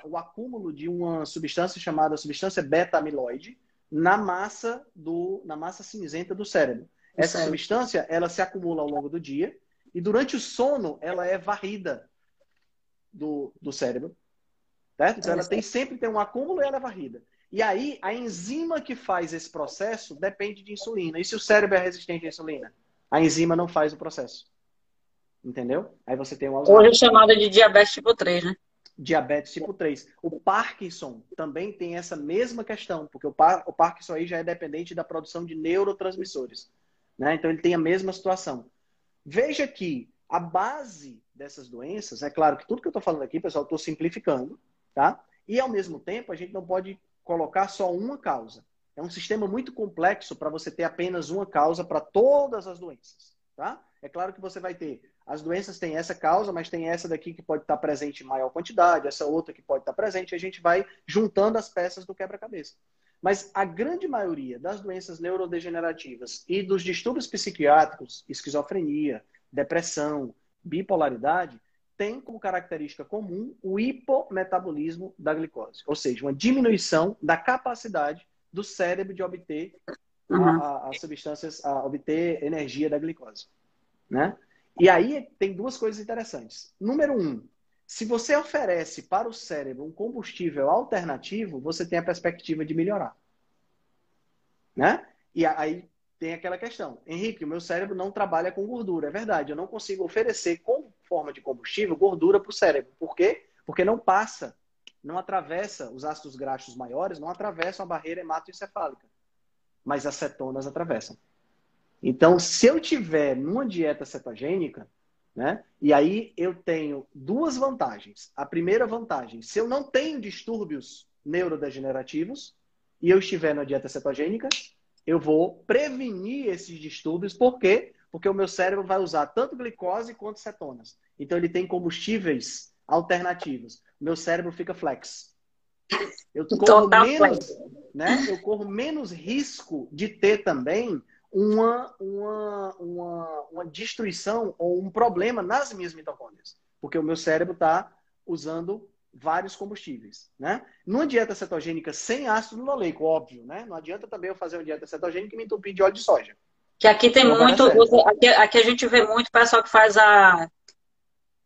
o acúmulo de uma substância chamada substância beta-amiloide na massa do, na massa cinzenta do cérebro. Essa substância, ela se acumula ao longo do dia e durante o sono ela é varrida do, do cérebro. Certo? Então, ela tem sempre tem um acúmulo e ela é varrida. E aí, a enzima que faz esse processo depende de insulina. E se o cérebro é resistente à insulina? A enzima não faz o processo. Entendeu? Aí você tem um Alzheimer. Hoje é chamada de diabetes tipo 3, né? diabetes tipo 3. O Parkinson também tem essa mesma questão, porque o, par, o Parkinson aí já é dependente da produção de neurotransmissores. Né? Então ele tem a mesma situação. Veja que a base dessas doenças, é claro que tudo que eu estou falando aqui, pessoal, estou simplificando, tá? E ao mesmo tempo a gente não pode colocar só uma causa. É um sistema muito complexo para você ter apenas uma causa para todas as doenças, tá? É claro que você vai ter as doenças têm essa causa, mas tem essa daqui que pode estar presente em maior quantidade, essa outra que pode estar presente, a gente vai juntando as peças do quebra-cabeça. Mas a grande maioria das doenças neurodegenerativas e dos distúrbios psiquiátricos, esquizofrenia, depressão, bipolaridade, tem como característica comum o hipometabolismo da glicose, ou seja, uma diminuição da capacidade do cérebro de obter uhum. as substâncias, a obter energia da glicose, né? E aí tem duas coisas interessantes. Número um, se você oferece para o cérebro um combustível alternativo, você tem a perspectiva de melhorar. Né? E aí tem aquela questão. Henrique, o meu cérebro não trabalha com gordura. É verdade, eu não consigo oferecer como forma de combustível gordura para o cérebro. Por quê? Porque não passa, não atravessa, os ácidos graxos maiores não atravessam a barreira hematoencefálica. Mas as cetonas atravessam. Então, se eu tiver numa dieta cetogênica, né? E aí eu tenho duas vantagens. A primeira vantagem, se eu não tenho distúrbios neurodegenerativos e eu estiver na dieta cetogênica, eu vou prevenir esses distúrbios. Por quê? Porque o meu cérebro vai usar tanto glicose quanto cetonas. Então ele tem combustíveis alternativos. O meu cérebro fica flex. Eu corro menos, né? Eu corro menos risco de ter também uma, uma, uma, uma destruição ou um problema nas minhas mitocôndrias, porque o meu cérebro está usando vários combustíveis, né? Numa dieta cetogênica sem ácido linoleico, óbvio, né? Não adianta também eu fazer uma dieta cetogênica e me entupir de óleo de soja. Que aqui tem Não muito, aqui, aqui, a gente vê muito pessoal que faz a,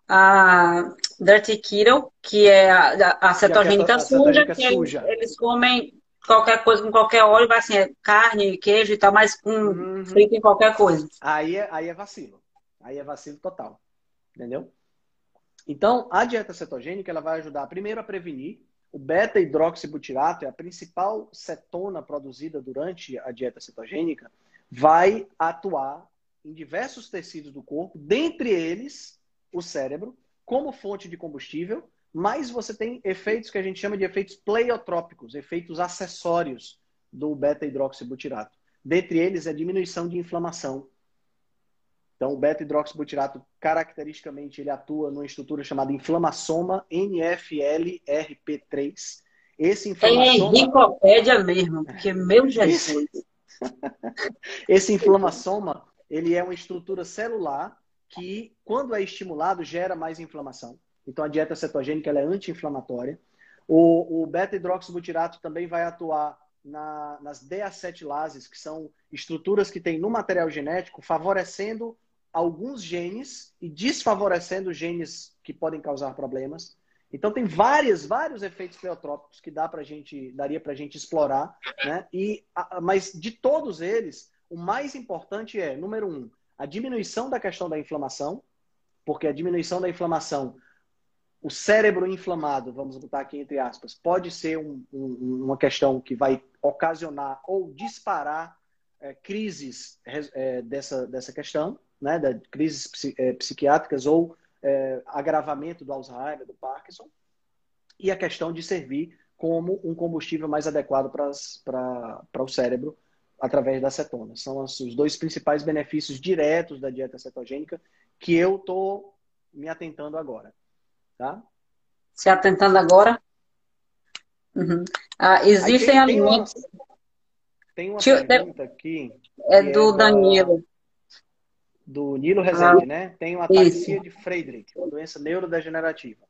a Dirty Keto, que é a, a cetogênica, a suja, que suja. Eles, eles comem qualquer coisa com qualquer óleo, vai assim, é carne, queijo e tal, mas com uhum. frito em qualquer coisa. Aí é, aí é vacilo. Aí é vacilo total. Entendeu? Então, a dieta cetogênica ela vai ajudar primeiro a prevenir. O beta-hidroxibutirato é a principal cetona produzida durante a dieta cetogênica, vai atuar em diversos tecidos do corpo, dentre eles o cérebro, como fonte de combustível mas você tem efeitos que a gente chama de efeitos pleiotrópicos, efeitos acessórios do beta-hidroxibutirato. Dentre eles, a diminuição de inflamação. Então, o beta-hidroxibutirato, caracteristicamente, ele atua numa estrutura chamada inflamassoma NFLRP3. Esse inflamassoma... É enciclopédia mesmo, porque, meu Jesus... Esse inflamassoma, ele é uma estrutura celular que, quando é estimulado, gera mais inflamação. Então a dieta cetogênica é anti-inflamatória. O, o beta-hidroxibutirato também vai atuar na, nas deacetilases, que são estruturas que tem no material genético, favorecendo alguns genes e desfavorecendo genes que podem causar problemas. Então tem vários, vários efeitos pleotrópicos que dá pra gente, daria para a gente explorar, né? E, mas de todos eles, o mais importante é, número um, a diminuição da questão da inflamação, porque a diminuição da inflamação o cérebro inflamado, vamos botar aqui entre aspas, pode ser um, um, uma questão que vai ocasionar ou disparar é, crises é, dessa, dessa questão, né, da crises é, psiquiátricas ou é, agravamento do Alzheimer, do Parkinson, e a questão de servir como um combustível mais adequado para o cérebro através da cetona. São os dois principais benefícios diretos da dieta cetogênica que eu estou me atentando agora. Tá? Se atentando agora. Uhum. Ah, existem tem, alimentos. Tem uma, tem uma pergunta aqui. É do é Danilo. Do Nilo Rezende, ah, né? Tem uma ataxia de Friedrich, uma doença neurodegenerativa.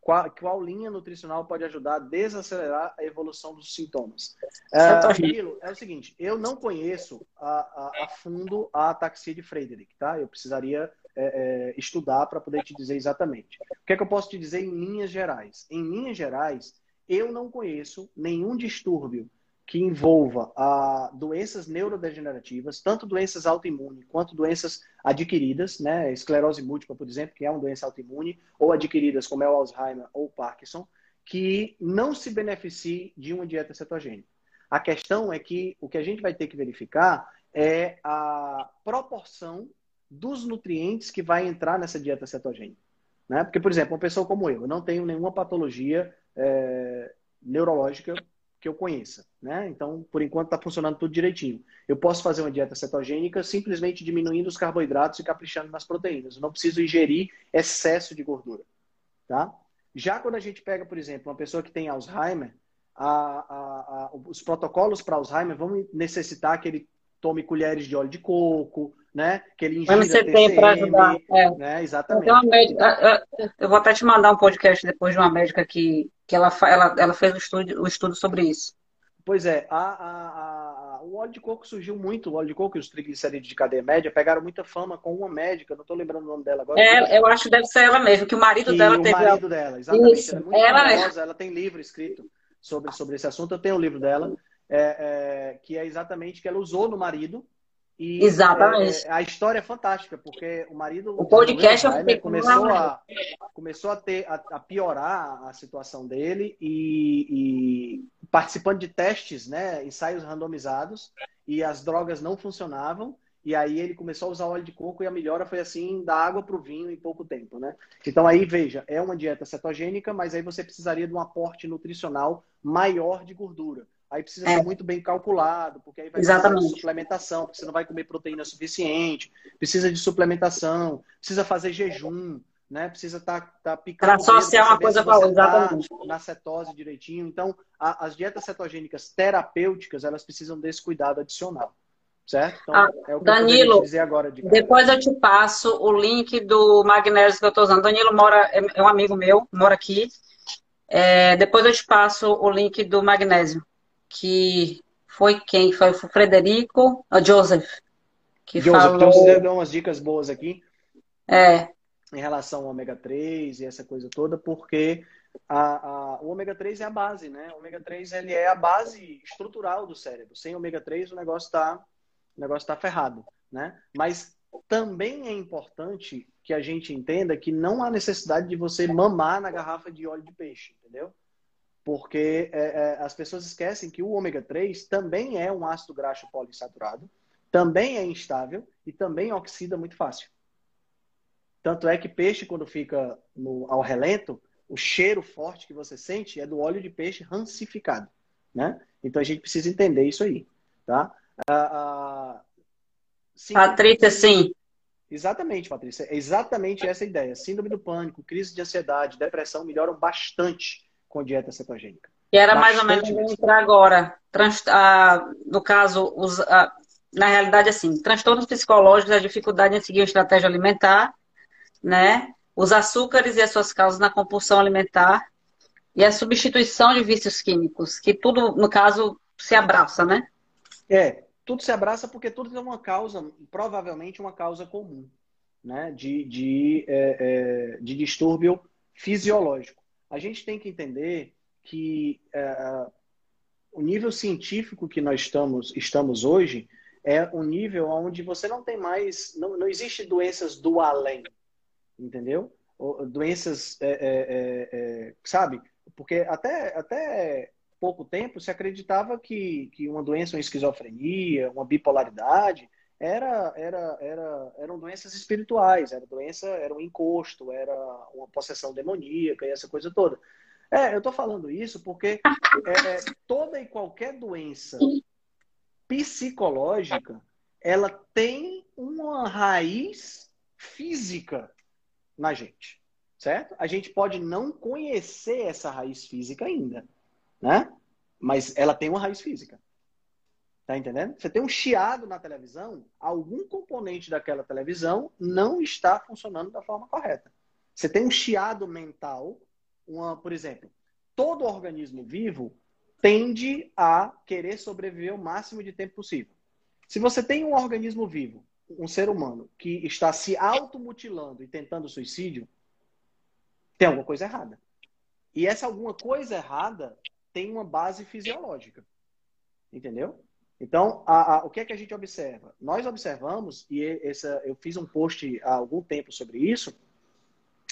Qual, qual, linha nutricional pode ajudar a desacelerar a evolução dos sintomas? Uh, Nilo, é o seguinte, eu não conheço a, a, a fundo a ataxia de Friedrich, tá? Eu precisaria é, é, estudar para poder te dizer exatamente. O que é que eu posso te dizer em linhas gerais? Em linhas gerais, eu não conheço nenhum distúrbio que envolva a doenças neurodegenerativas, tanto doenças autoimunes quanto doenças adquiridas, né? Esclerose múltipla, por exemplo, que é uma doença autoimune, ou adquiridas, como é o Alzheimer ou o Parkinson, que não se beneficie de uma dieta cetogênica. A questão é que o que a gente vai ter que verificar é a proporção dos nutrientes que vai entrar nessa dieta cetogênica. Né? Porque, por exemplo, uma pessoa como eu, eu não tenho nenhuma patologia é, neurológica que eu conheça. Né? Então, por enquanto, está funcionando tudo direitinho. Eu posso fazer uma dieta cetogênica simplesmente diminuindo os carboidratos e caprichando nas proteínas. Eu não preciso ingerir excesso de gordura. Tá? Já quando a gente pega, por exemplo, uma pessoa que tem Alzheimer, a, a, a, os protocolos para Alzheimer vão necessitar que ele tome colheres de óleo de coco, né? Que ele ingira TCM, para ajudar. É. Né? Exatamente. Médica, eu vou até te mandar um podcast depois de uma médica que, que ela, ela, ela fez um estudo, um estudo sobre isso. Pois é, a, a, a, o óleo de coco surgiu muito, o óleo de coco e os triglicerídeos de cadeia média pegaram muita fama com uma médica, não estou lembrando o nome dela agora. É, eu acho que deve ser ela mesmo, que o marido que dela o teve. O marido dela, exatamente. Isso, ela é muito ela famosa, ela tem livro escrito sobre, sobre esse assunto, eu tenho o um livro dela, é, é, que é exatamente que ela usou no marido, e Exatamente. É, a história é fantástica, porque o marido. O podcast eu fiquei começou, a, começou a, ter, a, a, piorar a situação dele e, e, participando de testes, né, ensaios randomizados, e as drogas não funcionavam. E aí ele começou a usar óleo de coco e a melhora foi assim, da água para o vinho em pouco tempo, né? Então aí, veja, é uma dieta cetogênica, mas aí você precisaria de um aporte nutricional maior de gordura. Aí precisa é. ser muito bem calculado, porque aí vai Exatamente. precisar de suplementação, porque você não vai comer proteína suficiente, precisa de suplementação, precisa fazer jejum, né? Precisa estar tá, tá picando. Para associar uma coisa com a outra, exatamente. Tá na cetose direitinho. Então, a, as dietas cetogênicas terapêuticas, elas precisam desse cuidado adicional. Certo? Então, ah, é o que Danilo, eu dizer agora de depois eu te passo o link do magnésio que eu estou usando. Danilo mora, é, é um amigo meu, mora aqui. É, depois eu te passo o link do magnésio que foi quem? Foi o Frederico, a Joseph, que Joseph, falou... então você deu umas dicas boas aqui. É. Em relação ao ômega 3 e essa coisa toda, porque a, a, o ômega 3 é a base, né? O ômega 3 ele é a base estrutural do cérebro. Sem ômega 3 o negócio está o negócio tá ferrado, né? Mas também é importante que a gente entenda que não há necessidade de você mamar na garrafa de óleo de peixe, entendeu? Porque é, é, as pessoas esquecem que o ômega 3 também é um ácido graxo poliinsaturado, também é instável e também oxida muito fácil. Tanto é que peixe, quando fica no, ao relento, o cheiro forte que você sente é do óleo de peixe rancificado. Né? Então a gente precisa entender isso aí. Tá? Ah, ah, Patrícia, sim. Exatamente, Patrícia. É exatamente essa ideia. Síndrome do pânico, crise de ansiedade, depressão melhoram bastante com dieta cetogênica. E era mais ou menos entrar agora. Trans, ah, no caso, os, ah, na realidade, assim, transtornos psicológicos, a dificuldade em seguir uma estratégia alimentar, né? Os açúcares e as suas causas na compulsão alimentar e a substituição de vícios químicos, que tudo, no caso, se abraça, né? É, tudo se abraça porque tudo tem uma causa, provavelmente uma causa comum, né? De, de, é, é, de distúrbio fisiológico a gente tem que entender que é, o nível científico que nós estamos, estamos hoje é um nível onde você não tem mais, não, não existe doenças do além, entendeu? Doenças, é, é, é, é, sabe? Porque até, até pouco tempo se acreditava que, que uma doença, uma esquizofrenia, uma bipolaridade, era, era, era, eram doenças espirituais, era doença, era um encosto, era uma possessão demoníaca e essa coisa toda. É, eu estou falando isso porque é, é, toda e qualquer doença psicológica, ela tem uma raiz física na gente, certo? A gente pode não conhecer essa raiz física ainda, né? Mas ela tem uma raiz física. Tá entendendo? Você tem um chiado na televisão, algum componente daquela televisão não está funcionando da forma correta. Você tem um chiado mental, uma, por exemplo, todo organismo vivo tende a querer sobreviver o máximo de tempo possível. Se você tem um organismo vivo, um ser humano, que está se automutilando e tentando suicídio, tem alguma coisa errada. E essa alguma coisa errada tem uma base fisiológica. Entendeu? Então, a, a, o que é que a gente observa? Nós observamos, e essa, eu fiz um post há algum tempo sobre isso,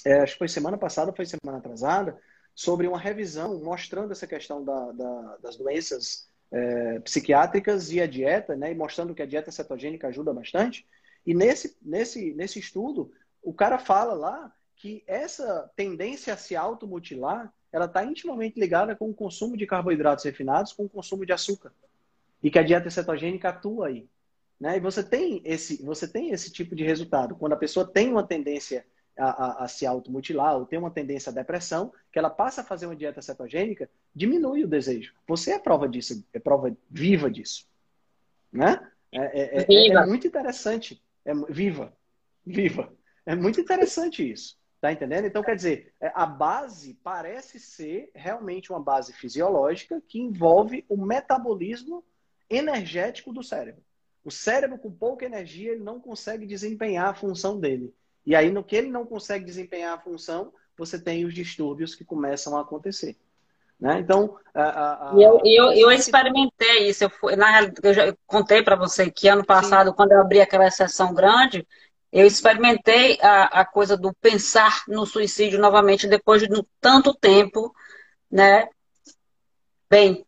é, acho que foi semana passada, foi semana atrasada, sobre uma revisão mostrando essa questão da, da, das doenças é, psiquiátricas e a dieta, né, e mostrando que a dieta cetogênica ajuda bastante. E nesse, nesse, nesse estudo, o cara fala lá que essa tendência a se automutilar, ela está intimamente ligada com o consumo de carboidratos refinados, com o consumo de açúcar. E que a dieta cetogênica atua aí. Né? E você tem, esse, você tem esse tipo de resultado. Quando a pessoa tem uma tendência a, a, a, se automutilar ou tem uma tendência à depressão, que ela passa a fazer uma dieta cetogênica, diminui o desejo. Você é prova disso, é prova viva disso. Né? É, é, é, é muito interessante. É, viva, viva. É muito interessante isso. Tá entendendo? Então, quer dizer, é, a base parece ser realmente uma base fisiológica que envolve o metabolismo energético do cérebro. O cérebro, com pouca energia, ele não consegue desempenhar a função dele. E aí, no que ele não consegue desempenhar a função, você tem os distúrbios que começam a acontecer. Né? Então, a, a, eu, eu, eu experimentei isso. Eu, fui, na eu já contei para você que ano passado, Sim. quando eu abri aquela sessão grande, eu experimentei a, a coisa do pensar no suicídio novamente depois de tanto tempo, né? Bem.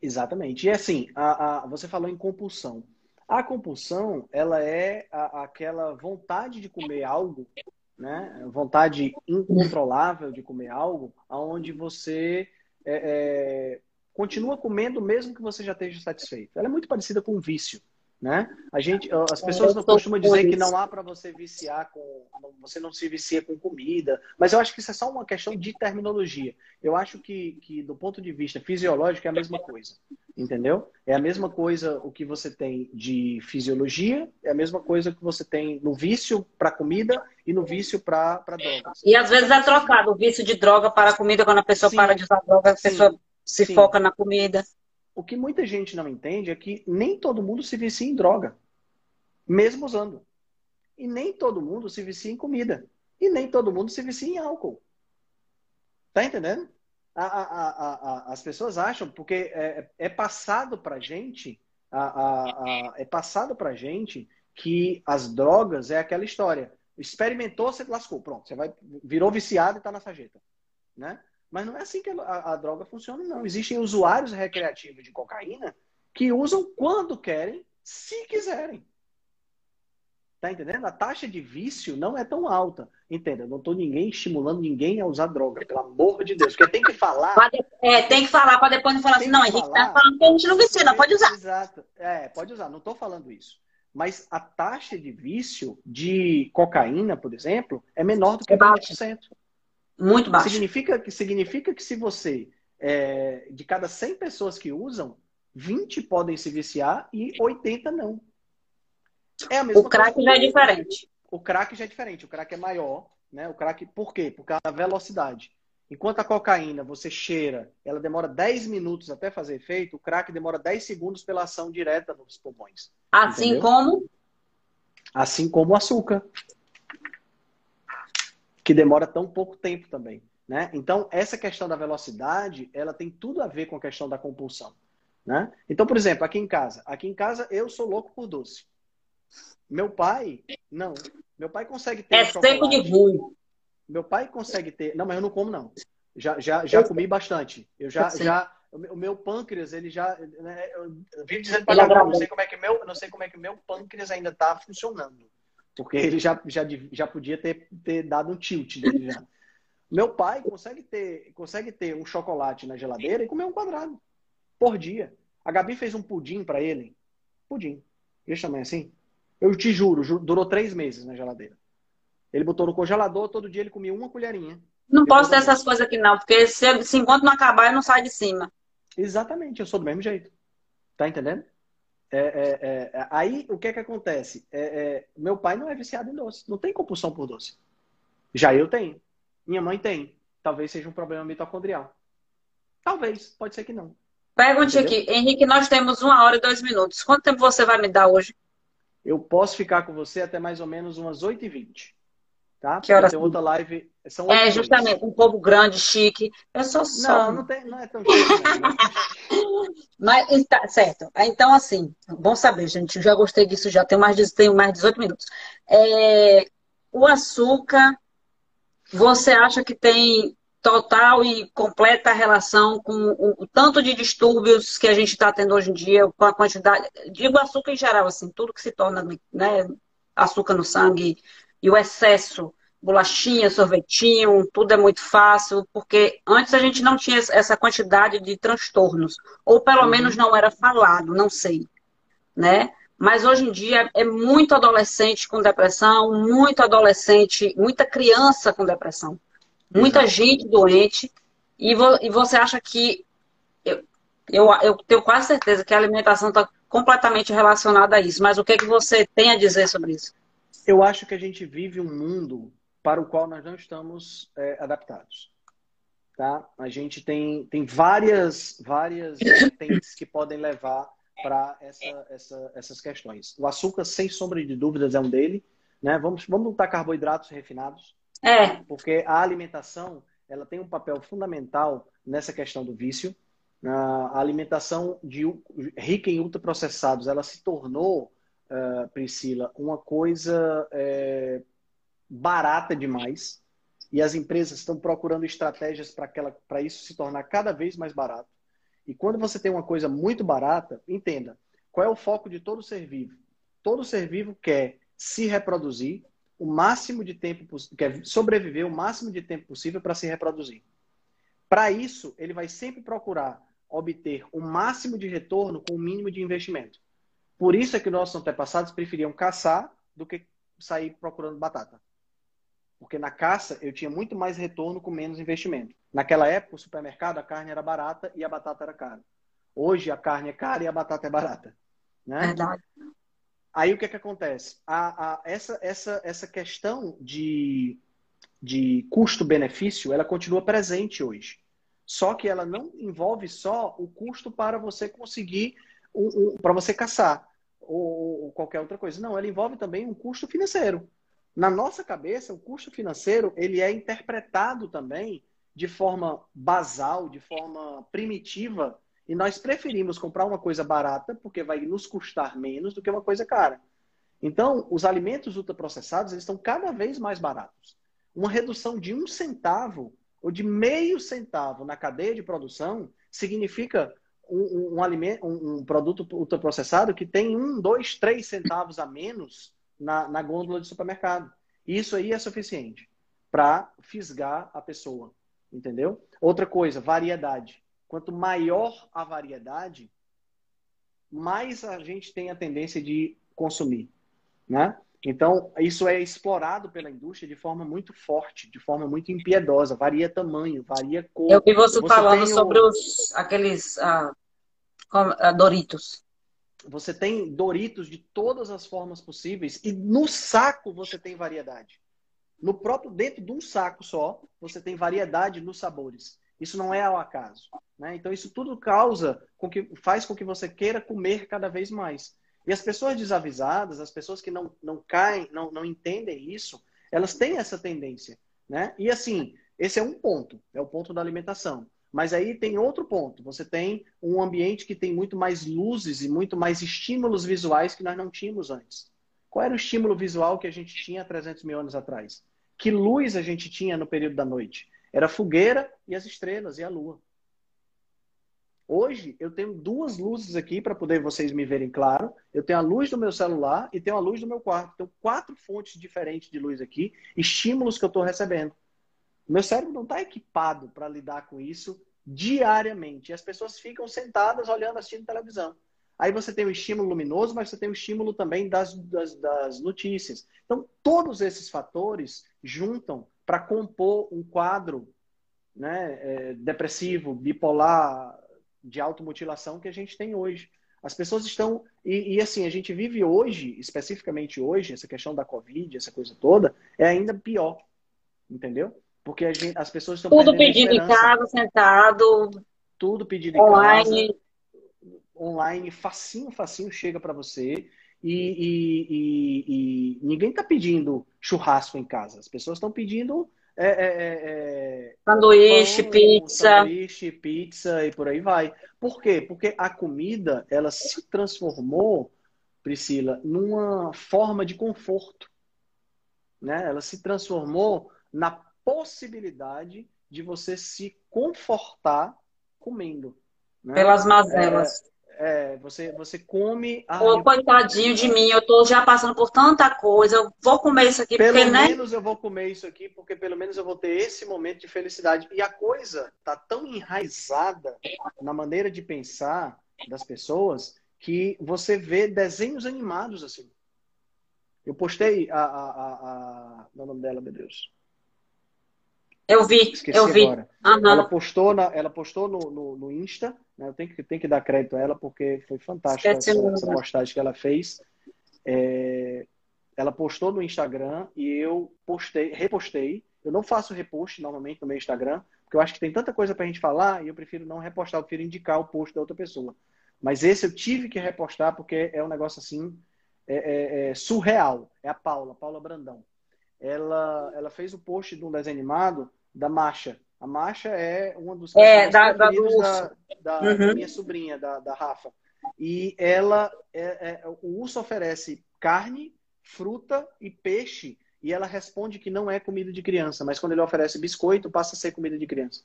Exatamente. E assim, a, a, você falou em compulsão. A compulsão, ela é a, aquela vontade de comer algo, né? Vontade incontrolável de comer algo, aonde você é, é, continua comendo mesmo que você já esteja satisfeito. Ela é muito parecida com um vício. Né? A gente, as pessoas não costumam dizer que não há para você viciar com, você não se vicia com comida, mas eu acho que isso é só uma questão de terminologia. Eu acho que, que do ponto de vista fisiológico é a mesma coisa, entendeu? É a mesma coisa o que você tem de fisiologia, é a mesma coisa que você tem no vício para comida e no vício para drogas. E às vezes é trocado o vício de droga para comida quando a pessoa sim, para de usar droga, a pessoa sim, se sim. foca na comida o que muita gente não entende é que nem todo mundo se vicia em droga, mesmo usando. E nem todo mundo se vicia em comida. E nem todo mundo se vicia em álcool. Tá entendendo? A, a, a, as pessoas acham, porque é, é passado pra gente, é passado pra gente que as drogas é aquela história. Experimentou, você lascou. Pronto, você vai, virou viciado e tá na sarjeta. Né? Mas não é assim que a, a, droga funciona, não. Existem usuários recreativos de cocaína que usam quando querem, se quiserem. Tá entendendo? A taxa de vício não é tão alta. Entenda, eu não estou ninguém estimulando ninguém a usar droga, pelo amor de Deus. Porque tem que falar. É, tem que falar para depois não falar assim, não, a gente tá falando que a gente não vicia, não, pode usar. Exato. É, pode usar, não estou falando isso. Mas a taxa de vício de cocaína, por exemplo, é menor do que é 20%. Muito baixo. Significa que, significa que se você, é, de cada 100 pessoas que usam, 20 podem se viciar e 80 não. É a mesma o crack já é diferente. O crack já é diferente. O crack é maior. Né? O crack, por quê? Por causa da velocidade. Enquanto a cocaína você cheira, ela demora 10 minutos até fazer efeito, o crack demora 10 segundos pela ação direta nos pulmões. Assim entendeu? como? Assim como o açúcar que demora tão pouco tempo também. Né? Então, essa questão da velocidade, ela tem tudo a ver com a questão da compulsão. Né? Então, por exemplo, aqui em casa. Aqui em casa, eu sou louco por doce. Meu pai, não. Meu pai consegue ter. É tempo de ruim. Meu pai consegue ter. Não, mas eu não como, não. Já, já, já comi bastante. Eu já, já, o meu pâncreas, ele já. Né, eu vivo dizendo para não sei como é que meu, não sei como é que meu pâncreas ainda está funcionando. Porque ele já, já, já podia ter, ter dado um tilt dele já. Meu pai consegue ter, consegue ter um chocolate na geladeira e comer um quadrado por dia. A Gabi fez um pudim para ele. Pudim. Deixa também assim. Eu te juro, durou três meses na geladeira. Ele botou no congelador, todo dia ele comia uma colherinha. Não posso ter essas coisas aqui não, porque se, se enquanto não acabar, eu não saio de cima. Exatamente, eu sou do mesmo jeito. Tá entendendo? É, é, é, aí o que é que acontece? É, é, meu pai não é viciado em doce, não tem compulsão por doce. Já eu tenho. Minha mãe tem. Talvez seja um problema mitocondrial. Talvez, pode ser que não. Pergunte Entendeu? aqui, Henrique, nós temos uma hora e dois minutos. Quanto tempo você vai me dar hoje? Eu posso ficar com você até mais ou menos umas 8h20. Tá? Que horas? Tem outra live. São é, justamente, um povo grande, chique. Eu sou só. Não, não, tem, não é tão chique. Né? Mas, tá, certo. Então, assim, bom saber, gente. Já gostei disso, já tenho mais de, tenho mais de 18 minutos. É, o açúcar, você acha que tem total e completa relação com o, o tanto de distúrbios que a gente está tendo hoje em dia, com a quantidade. Digo açúcar em geral, assim, tudo que se torna né, açúcar no sangue e o excesso, bolachinha, sorvetinho, tudo é muito fácil, porque antes a gente não tinha essa quantidade de transtornos, ou pelo uhum. menos não era falado, não sei, né? Mas hoje em dia é muito adolescente com depressão, muito adolescente, muita criança com depressão, muita Exato. gente doente, e, vo, e você acha que eu, eu, eu tenho quase certeza que a alimentação está completamente relacionada a isso. Mas o que, é que você tem a dizer sobre isso? Eu acho que a gente vive um mundo para o qual nós não estamos é, adaptados. Tá? A gente tem, tem várias, várias vertentes que podem levar para essa, essa, essas questões. O açúcar, sem sombra de dúvidas, é um dele. Né? Vamos, vamos botar carboidratos refinados. É. Porque a alimentação ela tem um papel fundamental nessa questão do vício. A alimentação de, rica em ultraprocessados, ela se tornou uh, Priscila, uma coisa é, barata demais e as empresas estão procurando estratégias para isso se tornar cada vez mais barato. E quando você tem uma coisa muito barata, entenda, qual é o foco de todo ser vivo? Todo ser vivo quer se reproduzir o máximo de tempo, quer sobreviver o máximo de tempo possível para se reproduzir. Para isso, ele vai sempre procurar obter o máximo de retorno com o mínimo de investimento. Por isso é que nossos antepassados preferiam caçar do que sair procurando batata. Porque na caça eu tinha muito mais retorno com menos investimento. Naquela época, o supermercado, a carne era barata e a batata era cara. Hoje a carne é cara e a batata é barata. Né? Verdade. Aí o que, é que acontece? A, a, essa, essa, essa questão de, de custo-benefício, ela continua presente hoje. Só que ela não envolve só o custo para você conseguir, um, um, para você caçar ou, ou qualquer outra coisa. Não, ela envolve também um custo financeiro. Na nossa cabeça, o custo financeiro ele é interpretado também de forma basal, de forma primitiva, e nós preferimos comprar uma coisa barata porque vai nos custar menos do que uma coisa cara. Então, os alimentos ultraprocessados eles estão cada vez mais baratos. Uma redução de um centavo ou de meio centavo na cadeia de produção significa um, um, alimento, um, um produto ultraprocessado que tem um, dois, três centavos a menos na, na gôndola de supermercado. Isso aí é suficiente para fisgar a pessoa, entendeu? Outra coisa, variedade. Quanto maior a variedade, mais a gente tem a tendência de consumir, né? Então, isso é explorado pela indústria de forma muito forte, de forma muito impiedosa. Varia tamanho, varia cor. Eu vi você, você falando sobre os, aqueles ah, ah, Doritos. Você tem Doritos de todas as formas possíveis e no saco você tem variedade. No próprio, dentro de um saco só, você tem variedade nos sabores. Isso não é ao acaso. Né? Então, isso tudo causa, com que, faz com que você queira comer cada vez mais. E as pessoas desavisadas, as pessoas que não, não caem, não, não entendem isso, elas têm essa tendência. Né? E assim, esse é um ponto, é o ponto da alimentação. Mas aí tem outro ponto. Você tem um ambiente que tem muito mais luzes e muito mais estímulos visuais que nós não tínhamos antes. Qual era o estímulo visual que a gente tinha há 300 mil anos atrás? Que luz a gente tinha no período da noite? Era a fogueira e as estrelas e a lua. Hoje eu tenho duas luzes aqui para poder vocês me verem claro. Eu tenho a luz do meu celular e tenho a luz do meu quarto. Tenho quatro fontes diferentes de luz aqui, estímulos que eu estou recebendo. Meu cérebro não está equipado para lidar com isso diariamente. E as pessoas ficam sentadas olhando, assistindo televisão. Aí você tem o estímulo luminoso, mas você tem o estímulo também das, das, das notícias. Então, todos esses fatores juntam para compor um quadro né, é, depressivo, bipolar, de automutilação que a gente tem hoje. As pessoas estão. E, e, assim, a gente vive hoje, especificamente hoje, essa questão da Covid, essa coisa toda, é ainda pior. Entendeu? Porque gente, as pessoas estão. Tudo pedido em casa, sentado. Tudo pedido online. em casa. Online, facinho, facinho chega para você. E, e, e, e ninguém está pedindo churrasco em casa. As pessoas estão pedindo é, é, é, sanduíche, pão, pizza. Sanduíche, pizza e por aí vai. Por quê? Porque a comida ela se transformou, Priscila, numa forma de conforto. Né? Ela se transformou na possibilidade de você se confortar comendo. Né? Pelas mazelas. É, você, você come. Ô, coitadinho de mim, eu tô já passando por tanta coisa. Eu vou comer isso aqui pelo porque, né? menos eu vou comer isso aqui, porque pelo menos eu vou ter esse momento de felicidade. E a coisa tá tão enraizada na maneira de pensar das pessoas que você vê desenhos animados assim. Eu postei a. a, a, a... É nome dela, meu Deus. Eu vi, Esqueci eu vi. Uhum. Ela postou, na, ela postou no, no, no Insta, né? eu tenho que, tenho que dar crédito a ela porque foi fantástica essa, essa, postagem que ela fez. É, ela postou no Instagram e eu postei, repostei. Eu não faço repost normalmente no meu Instagram, porque eu acho que tem tanta coisa pra gente falar e eu prefiro não repostar, eu prefiro indicar o post da outra pessoa. Mas esse eu tive que repostar porque é um negócio assim é, é, é surreal. É a Paula, Paula Brandão. Ela, ela fez o post de um desenho animado da Marcha. A Marcha é uma dos é, da, da, da, da, uhum. da, minha sobrinha, da, da Rafa. E ela, é, é, o urso oferece carne, fruta e peixe, e ela responde que não é comida de criança, mas quando ele oferece biscoito, passa a ser comida de criança.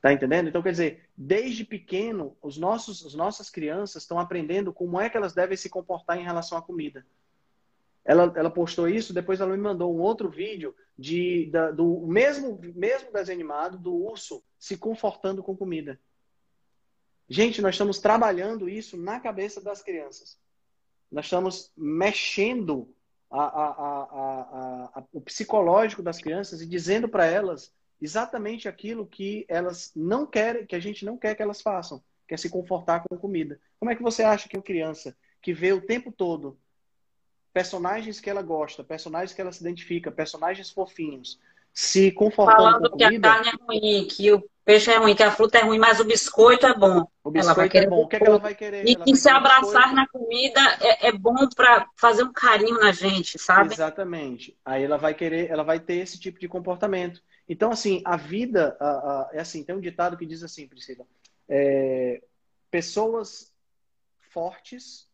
Tá entendendo? Então, quer dizer, desde pequeno, os nossos, as nossas crianças estão aprendendo como é que elas devem se comportar em relação à comida. Ela, ela postou isso, depois ela me mandou um outro vídeo de, da, do mesmo, mesmo desenho animado do urso se confortando com comida. Gente, nós estamos trabalhando isso na cabeça das crianças. Nós estamos mexendo a, a, a, o psicológico das crianças e dizendo para elas exatamente aquilo que elas não querem, que a gente não quer que elas façam, que é se confortar com comida. Como é que você acha que uma criança que vê o tempo todo personagens que ela gosta, personagens que ela se identifica, personagens fofinhos, se confortando Falando com que comida, a carne é ruim, que o peixe é ruim, que a fruta é ruim, mas o biscoito é bom. O biscoito é bom. O que, é que ela vai querer? E que se abraçar biscoito. na comida é, é bom para fazer um carinho na gente, sabe? Exatamente. Aí ela vai querer, ela vai ter esse tipo de comportamento. Então, assim, a vida, a, a, é assim, tem um ditado que diz assim, Priscila, é, pessoas fortes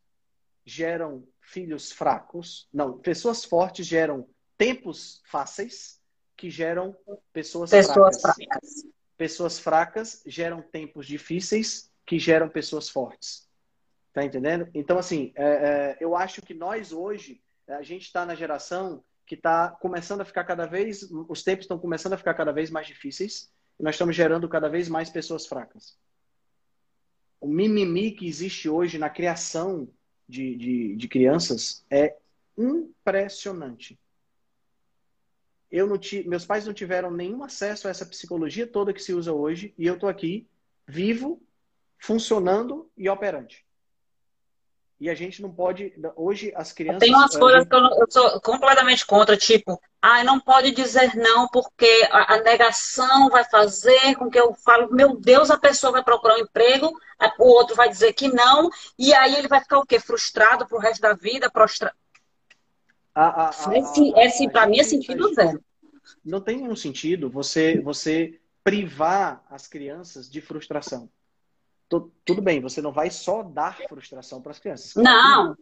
geram filhos fracos. Não, pessoas fortes geram tempos fáceis que geram pessoas, pessoas fracas. fracas. Pessoas fracas geram tempos difíceis que geram pessoas fortes. Tá entendendo? Então, assim, é, é, eu acho que nós hoje, a gente está na geração que está começando a ficar cada vez, os tempos estão começando a ficar cada vez mais difíceis e nós estamos gerando cada vez mais pessoas fracas. O mimimi que existe hoje na criação de, de, de crianças é impressionante. Eu não meus pais não tiveram nenhum acesso a essa psicologia toda que se usa hoje e eu estou aqui vivo, funcionando e operante. E a gente não pode. Hoje, as crianças. Tem umas coisas gente... que eu, não, eu, sou completamente contra, tipo, ah, não pode dizer não, porque a, a, negação vai fazer com que eu falo, meu Deus, a pessoa vai procurar um emprego, o outro vai dizer que não, e aí ele vai ficar o quê? Frustrado pro resto da vida, prostrado. esse, esse para mim é sentido zero. Não tem nenhum sentido você, você privar as crianças de frustração tudo bem, você não vai só dar frustração para as crianças. Não.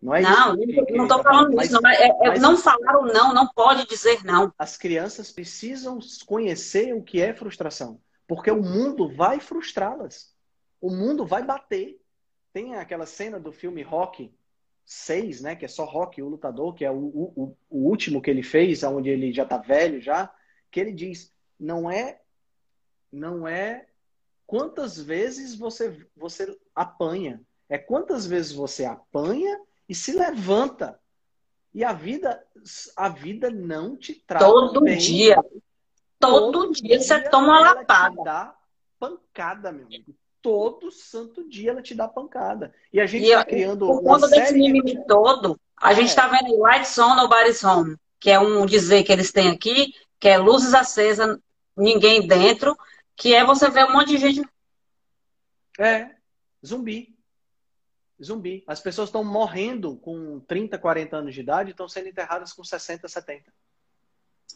Não é não, isso. Que, não estou falando isso. Não, é, é, não falar o não, não pode dizer não. As crianças precisam conhecer o que é frustração. Porque o mundo vai frustrá-las. O mundo vai bater. Tem aquela cena do filme Rock 6, né? Que é só Rock, o lutador, que é o, o, o último que ele fez, onde ele já está velho já, que ele diz, não é, não é quantas vezes você, você apanha. É quantas vezes você apanha e se levanta. E a vida, a vida não te traz. Todo bem. dia. Todo, Todo dia, dia você toma uma lapada. Te dá pancada, meu amigo. Todo santo dia ela te dá pancada. E a gente está criando. Por conta desse mimimi de... todo, a é. gente está vendo Lights On, Nobody's Home, que é um dizer que eles têm aqui, que é luzes acesas, ninguém dentro que é você ver um monte de gente. É, zumbi. Zumbi. As pessoas estão morrendo com 30, 40 anos de idade e estão sendo enterradas com 60, 70.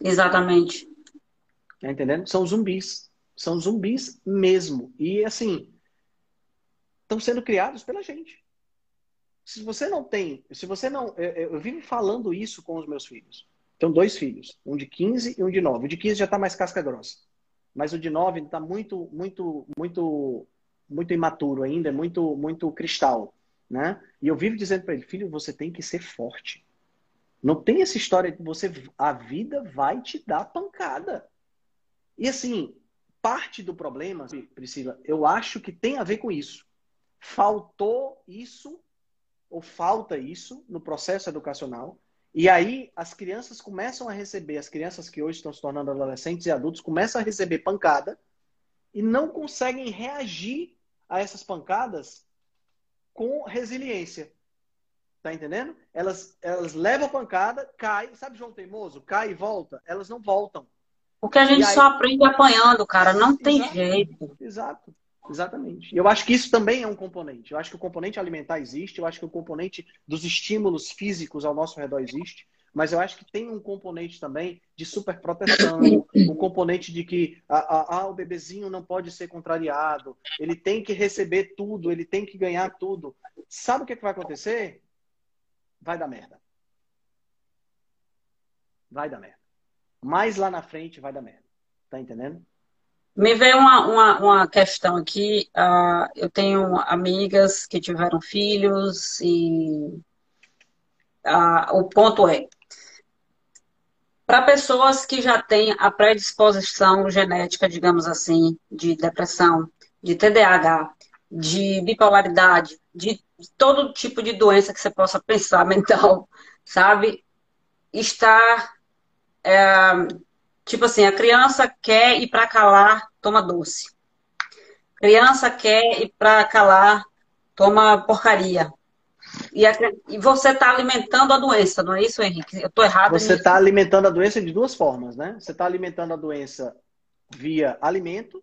Exatamente. Tá entendendo? São zumbis. São zumbis mesmo. E assim, estão sendo criados pela gente. Se você não tem, se você não. Eu, eu vivo falando isso com os meus filhos. Tenho dois filhos, um de 15 e um de 9. O de 15 já está mais casca grossa. Mas o de 9 está muito, muito, muito, muito imaturo ainda, é muito, muito cristal. Né? E eu vivo dizendo para ele, filho, você tem que ser forte. Não tem essa história de você. A vida vai te dar pancada. E assim, parte do problema, Priscila, eu acho que tem a ver com isso. Faltou isso, ou falta isso, no processo educacional. E aí as crianças começam a receber, as crianças que hoje estão se tornando adolescentes e adultos, começam a receber pancada e não conseguem reagir a essas pancadas com resiliência. Tá entendendo? Elas, elas levam a pancada, cai, sabe João Teimoso? Cai e volta. Elas não voltam. Porque a gente aí... só aprende apanhando, cara. Não tem exato, jeito. Exato. Exatamente. Eu acho que isso também é um componente. Eu acho que o componente alimentar existe, eu acho que o componente dos estímulos físicos ao nosso redor existe, mas eu acho que tem um componente também de superproteção, um componente de que ah, o bebezinho não pode ser contrariado, ele tem que receber tudo, ele tem que ganhar tudo. Sabe o que, é que vai acontecer? Vai dar merda. Vai dar merda. Mais lá na frente vai dar merda. Tá entendendo? Me veio uma, uma, uma questão aqui. Uh, eu tenho amigas que tiveram filhos e uh, o ponto é para pessoas que já têm a predisposição genética, digamos assim, de depressão, de TDAH, de bipolaridade, de todo tipo de doença que você possa pensar mental, sabe? Estar é, Tipo assim, a criança quer ir para calar, toma doce. Criança quer ir para calar, toma porcaria. E, a, e você está alimentando a doença, não é isso, Henrique? Eu estou errado. Você está alimentando a doença de duas formas, né? Você está alimentando a doença via alimento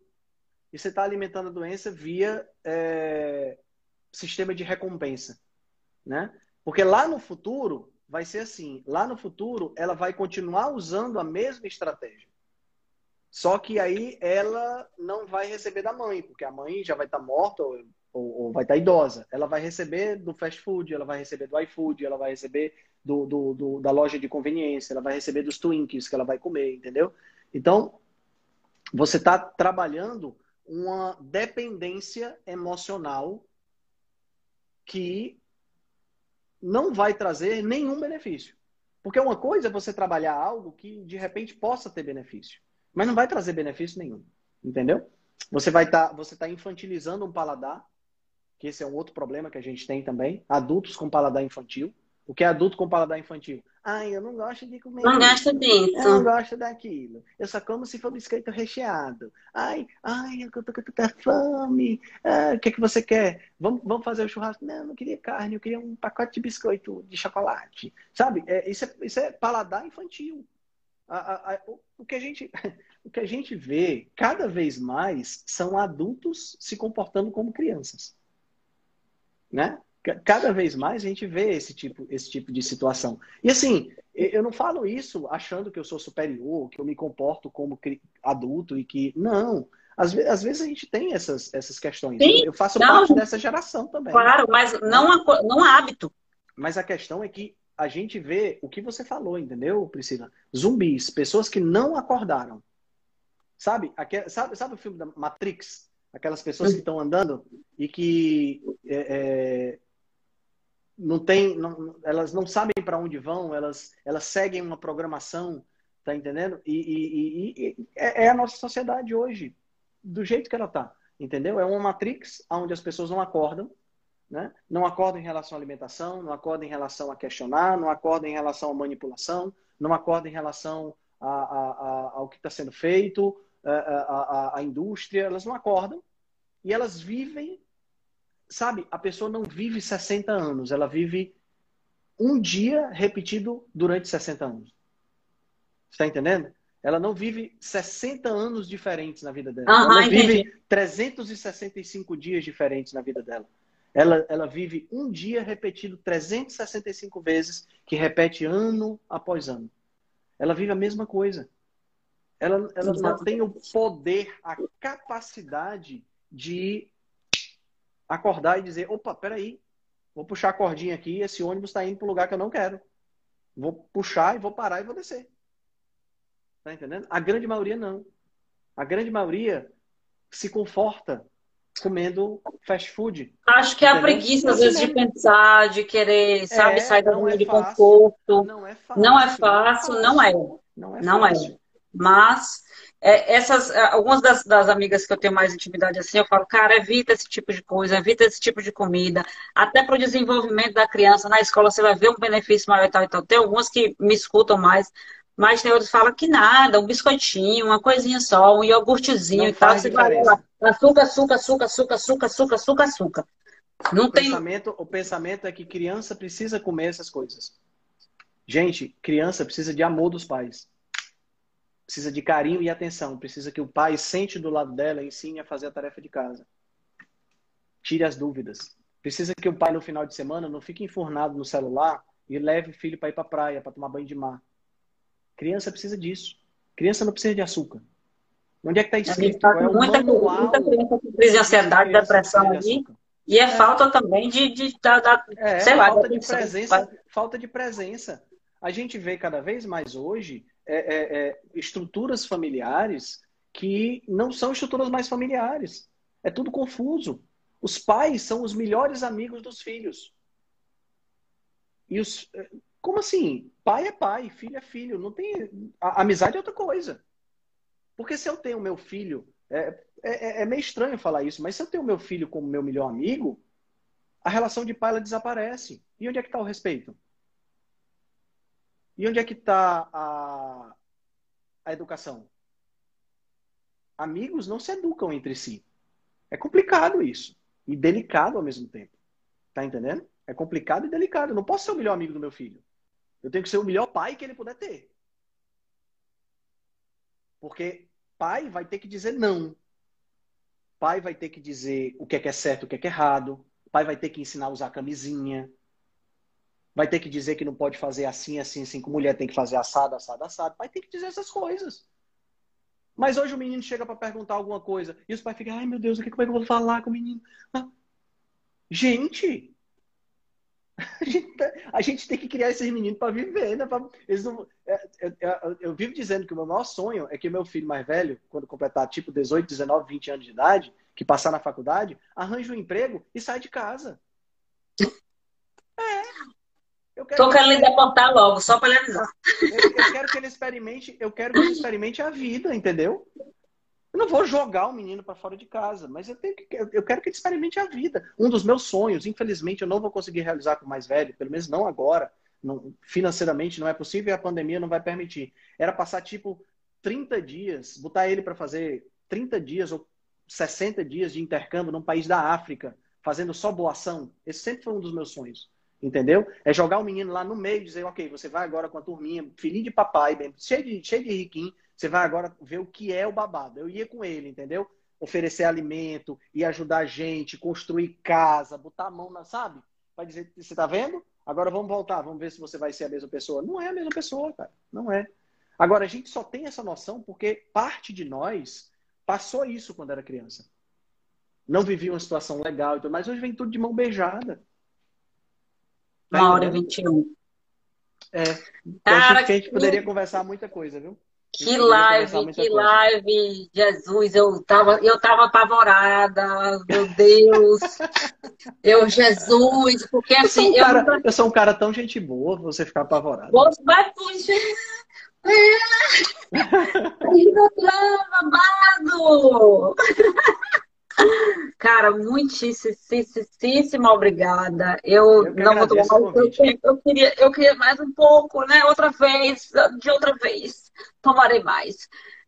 e você está alimentando a doença via é, sistema de recompensa, né? Porque lá no futuro vai ser assim. Lá no futuro, ela vai continuar usando a mesma estratégia. Só que aí ela não vai receber da mãe, porque a mãe já vai estar tá morta ou, ou, ou vai estar tá idosa. Ela vai receber do fast food, ela vai receber do iFood, ela vai receber do, do, do, da loja de conveniência, ela vai receber dos Twinkies que ela vai comer, entendeu? Então, você está trabalhando uma dependência emocional que não vai trazer nenhum benefício. Porque uma coisa é você trabalhar algo que de repente possa ter benefício, mas não vai trazer benefício nenhum. Entendeu? Você vai estar, tá, você está infantilizando um paladar, que esse é um outro problema que a gente tem também, adultos com paladar infantil. O que é adulto com paladar infantil? Ai, eu não gosto de comer. Não gosto disso. Eu não gosto daquilo. Eu só como se for biscoito recheado. Ai, ai, eu tô com tanta fome. Ah, o que é que você quer? Vamos, vamos fazer o churrasco? Não, eu não queria carne, eu queria um pacote de biscoito de chocolate. Sabe? É, isso, é, isso é paladar infantil. A, a, a, o, que a gente, o que a gente vê cada vez mais são adultos se comportando como crianças. Né? Cada vez mais a gente vê esse tipo, esse tipo de situação. E assim, eu não falo isso achando que eu sou superior, que eu me comporto como adulto e que. Não. Às, vezes, às vezes a gente tem essas, essas questões. Sim, eu faço não, parte dessa geração também. Claro, mas não há, não há hábito. Mas a questão é que a gente vê o que você falou, entendeu, Priscila? Zumbis, pessoas que não acordaram. Sabe, aquele, sabe, sabe o filme da Matrix? Aquelas pessoas que estão andando e que é, é, não tem, não, elas não sabem para onde vão, elas, elas seguem uma programação, tá entendendo? E, e, e, e é, é, a nossa sociedade hoje, do jeito que ela tá, entendeu? É uma matrix onde as pessoas não acordam, né? Não acordam em relação à alimentação, não acordam em relação a questionar, não acordam em relação à manipulação, não acordam em relação a, a, a, ao que está sendo feito, a, a indústria, elas não acordam e elas vivem sabe, a pessoa não vive 60 anos, ela vive um dia repetido durante 60 anos. Está entendendo? Ela não vive 60 anos diferentes na vida dela. Uhum, ela não vive 365 dias diferentes na vida dela. Ela, ela vive um dia repetido 365 vezes, que repete ano após ano. Ela vive a mesma coisa. Ela, ela não tem o poder, a capacidade de acordar e dizer: opa, peraí, vou puxar a cordinha aqui, esse ônibus está indo para o lugar que eu não quero. Vou puxar e vou parar e vou descer. Tá entendendo? A grande maioria não. A grande maioria se conforta comendo fast food. Acho que é a preguiça, às vezes, de pensar, de querer, sabe, é, sair da zona é de conforto. Não é fácil. Não é fácil, não é. Não é. Não é. Mas é, essas, algumas das, das, amigas que eu tenho mais intimidade assim, eu falo, cara, evita esse tipo de coisa, evita esse tipo de comida, até para o desenvolvimento da criança na escola você vai ver um benefício maior e tal e tal. Tem algumas que me escutam mais, mas tem outros que falam que nada, um biscoitinho, uma coisinha só, um iogurtezinho Não e tal. Você vai lá, açúcar, açúcar, açúcar, açúcar, açúcar, açúcar, açúcar, açúcar. Não o tem... pensamento, o pensamento é que criança precisa comer essas coisas. Gente, criança precisa de amor dos pais. Precisa de carinho e atenção. Precisa que o pai sente do lado dela e ensine a fazer a tarefa de casa. Tire as dúvidas. Precisa que o pai, no final de semana, não fique enfurnado no celular e leve o filho para ir para a praia, para tomar banho de mar. Criança precisa disso. Criança não precisa de açúcar. Onde é que está escrito? Tá é muita, muita criança com crise de ansiedade, depressão ali. E é, é, falta também de, de, da, da é, sei lá, falta de presença, falta de presença. A gente vê cada vez mais hoje é, é, é, estruturas familiares que não são estruturas mais familiares. É tudo confuso. Os pais são os melhores amigos dos filhos. E os, como assim? Pai é pai, filho é filho. Não tem. A, amizade é outra coisa. Porque se eu tenho meu filho. É, é, é, meio estranho falar isso, mas se eu tenho meu filho como meu melhor amigo, a relação de pai ela desaparece. E onde é que está o respeito? E onde é que está a, a educação? Amigos não se educam entre si. É complicado isso. E delicado ao mesmo tempo. Tá entendendo? É complicado e delicado. Eu não posso ser o melhor amigo do meu filho. Eu tenho que ser o melhor pai que ele puder ter. Porque pai vai ter que dizer não. Pai vai ter que dizer o que é, que é certo, o que é, que é errado. Pai vai ter que ensinar a usar camisinha. Vai ter que dizer que não pode fazer assim, assim, assim, com mulher tem que fazer assado, assado, assado. Pai tem que dizer essas coisas. Mas hoje o menino chega para perguntar alguma coisa e os pais ficam, ai meu Deus, o que, como é que eu vou falar com o menino? Ah. Gente, a gente, tá, a gente tem que criar esses meninos para viver, né? Pra, eles não, é, é, é, eu vivo dizendo que o meu maior sonho é que meu filho mais velho, quando completar tipo 18, 19, 20 anos de idade, que passar na faculdade, arranje um emprego e sai de casa. É. Eu quero Tô querendo ele deportar logo, só para avisar. Eu, eu, quero que ele experimente, eu quero que ele experimente a vida, entendeu? Eu não vou jogar o menino para fora de casa, mas eu, tenho que, eu quero que ele experimente a vida. Um dos meus sonhos, infelizmente, eu não vou conseguir realizar com o mais velho, pelo menos não agora. Não, financeiramente não é possível e a pandemia não vai permitir. Era passar tipo 30 dias, botar ele para fazer 30 dias ou 60 dias de intercâmbio num país da África, fazendo só boa ação. Esse sempre foi um dos meus sonhos. Entendeu? É jogar o menino lá no meio e dizer, ok, você vai agora com a turminha, filhinho de papai, bem, cheio de, cheio de riquinho, você vai agora ver o que é o babado. Eu ia com ele, entendeu? Oferecer alimento, e ajudar a gente, construir casa, botar a mão na, sabe? Vai dizer, você tá vendo? Agora vamos voltar, vamos ver se você vai ser a mesma pessoa. Não é a mesma pessoa, cara. Não é. Agora, a gente só tem essa noção porque parte de nós passou isso quando era criança. Não vivia uma situação legal, mas hoje vem tudo de mão beijada. Uma hora e vinte e um. É. Cara, que a gente poderia conversar muita coisa, viu? Que live, que coisa. live, Jesus, eu tava, eu tava apavorada, meu Deus. eu, Jesus, porque assim. Eu sou, um cara, eu... eu sou um cara tão gente boa, você ficar apavorado. Você vai fugir. Ainda babado! Cara, muitíssima obrigada. Eu, eu não vou tomar mais. Eu, eu, queria, eu queria mais um pouco, né? Outra vez, de outra vez. Tomarei mais.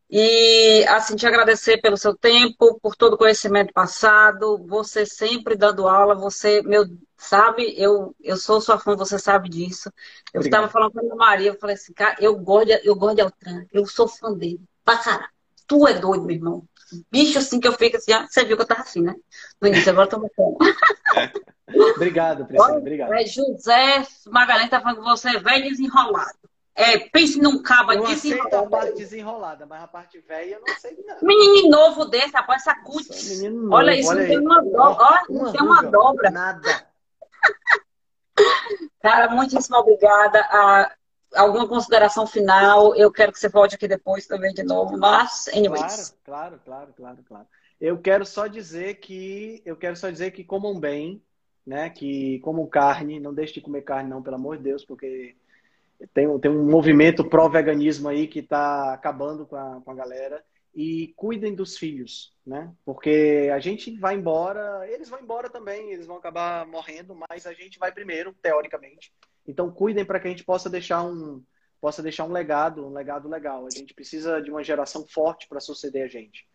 E, assim, te agradecer pelo seu tempo, por todo o conhecimento passado, você sempre dando aula, você, meu, sabe, eu, eu sou sua fã, você sabe disso. Eu estava falando com a Maria, eu falei assim, cara, eu gosto de, eu gosto de Altran, eu sou fã dele, pra caralho. Tu é doido, meu irmão. Bicho assim que eu fico assim, ah, você viu que eu tava assim, né? No início, agora eu tô botando. obrigado, Priscila, obrigado. É, José Magalhães tá falando que você é velho desenrolado. É, pense num cabo eu desenrolado. a parte desenrolada, mas a parte velha eu não sei não. Menino novo desse, rapaz, essa cutis. Olha isso, olha tem uma dobra. Ó, tem uma dobra. Nada. Cara, muitíssimo obrigada. A, alguma consideração final? Eu quero que você volte aqui depois também de novo, mas, anyways. Claro, claro, claro, claro, claro. Eu quero só dizer que eu quero só dizer que comam bem, né? Que comam carne, não deixe de comer carne não, pelo amor de Deus, porque tem, tem um movimento pró-veganismo aí que está acabando com a, com a galera. E cuidem dos filhos, né? Porque a gente vai embora, eles vão embora também, eles vão acabar morrendo, mas a gente vai primeiro, teoricamente. Então cuidem para que a gente possa deixar um possa deixar um legado, um legado legal. A gente precisa de uma geração forte para suceder a gente.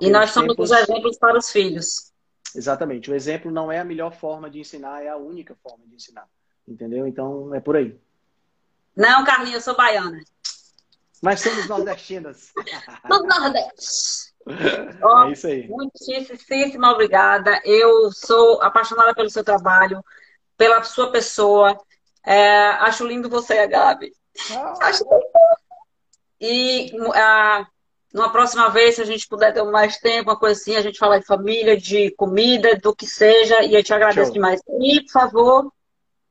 E nós somos tempos... os exemplos para os filhos. Exatamente. O exemplo não é a melhor forma de ensinar, é a única forma de ensinar. Entendeu? Então é por aí. Não, Carlinhos, eu sou baiana. Mas somos nordestinas. Do Nordeste. Oh, é isso aí. Muitíssimo obrigada. Eu sou apaixonada pelo seu trabalho, pela sua pessoa. É, acho lindo você, Gabi. Ah. Acho E uh, numa próxima vez, se a gente puder ter mais tempo, uma coisa assim, a gente falar de família, de comida, do que seja, e eu te agradeço Show. demais. E, por favor,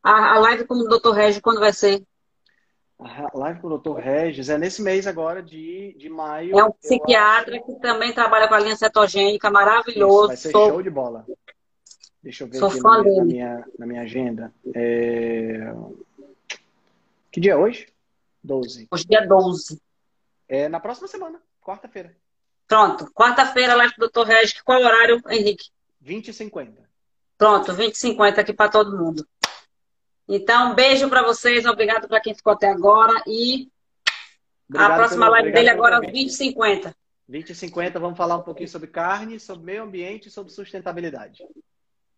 a, a live com o Dr. Régio, quando vai ser? A live com o Dr. Regis é nesse mês agora de, de maio. É um psiquiatra acho... que também trabalha com a linha cetogênica, maravilhoso. Isso, vai ser show de bola. Deixa eu ver Sou aqui na minha, na minha, na, minha, agenda. É... Que dia é hoje? 12. Hoje é dia 12. É na próxima semana, quarta-feira. Pronto, quarta-feira, live com o Dr. Regis. Qual horário, Henrique? 20 e 50. Pronto, 20 e 50 aqui para todo mundo. Então, um beijo para vocês, obrigado para quem ficou até agora e obrigado a próxima pelo, live dele agora às 20h50. 20h50, vamos falar um pouquinho sobre carne, sobre meio ambiente e sobre sustentabilidade.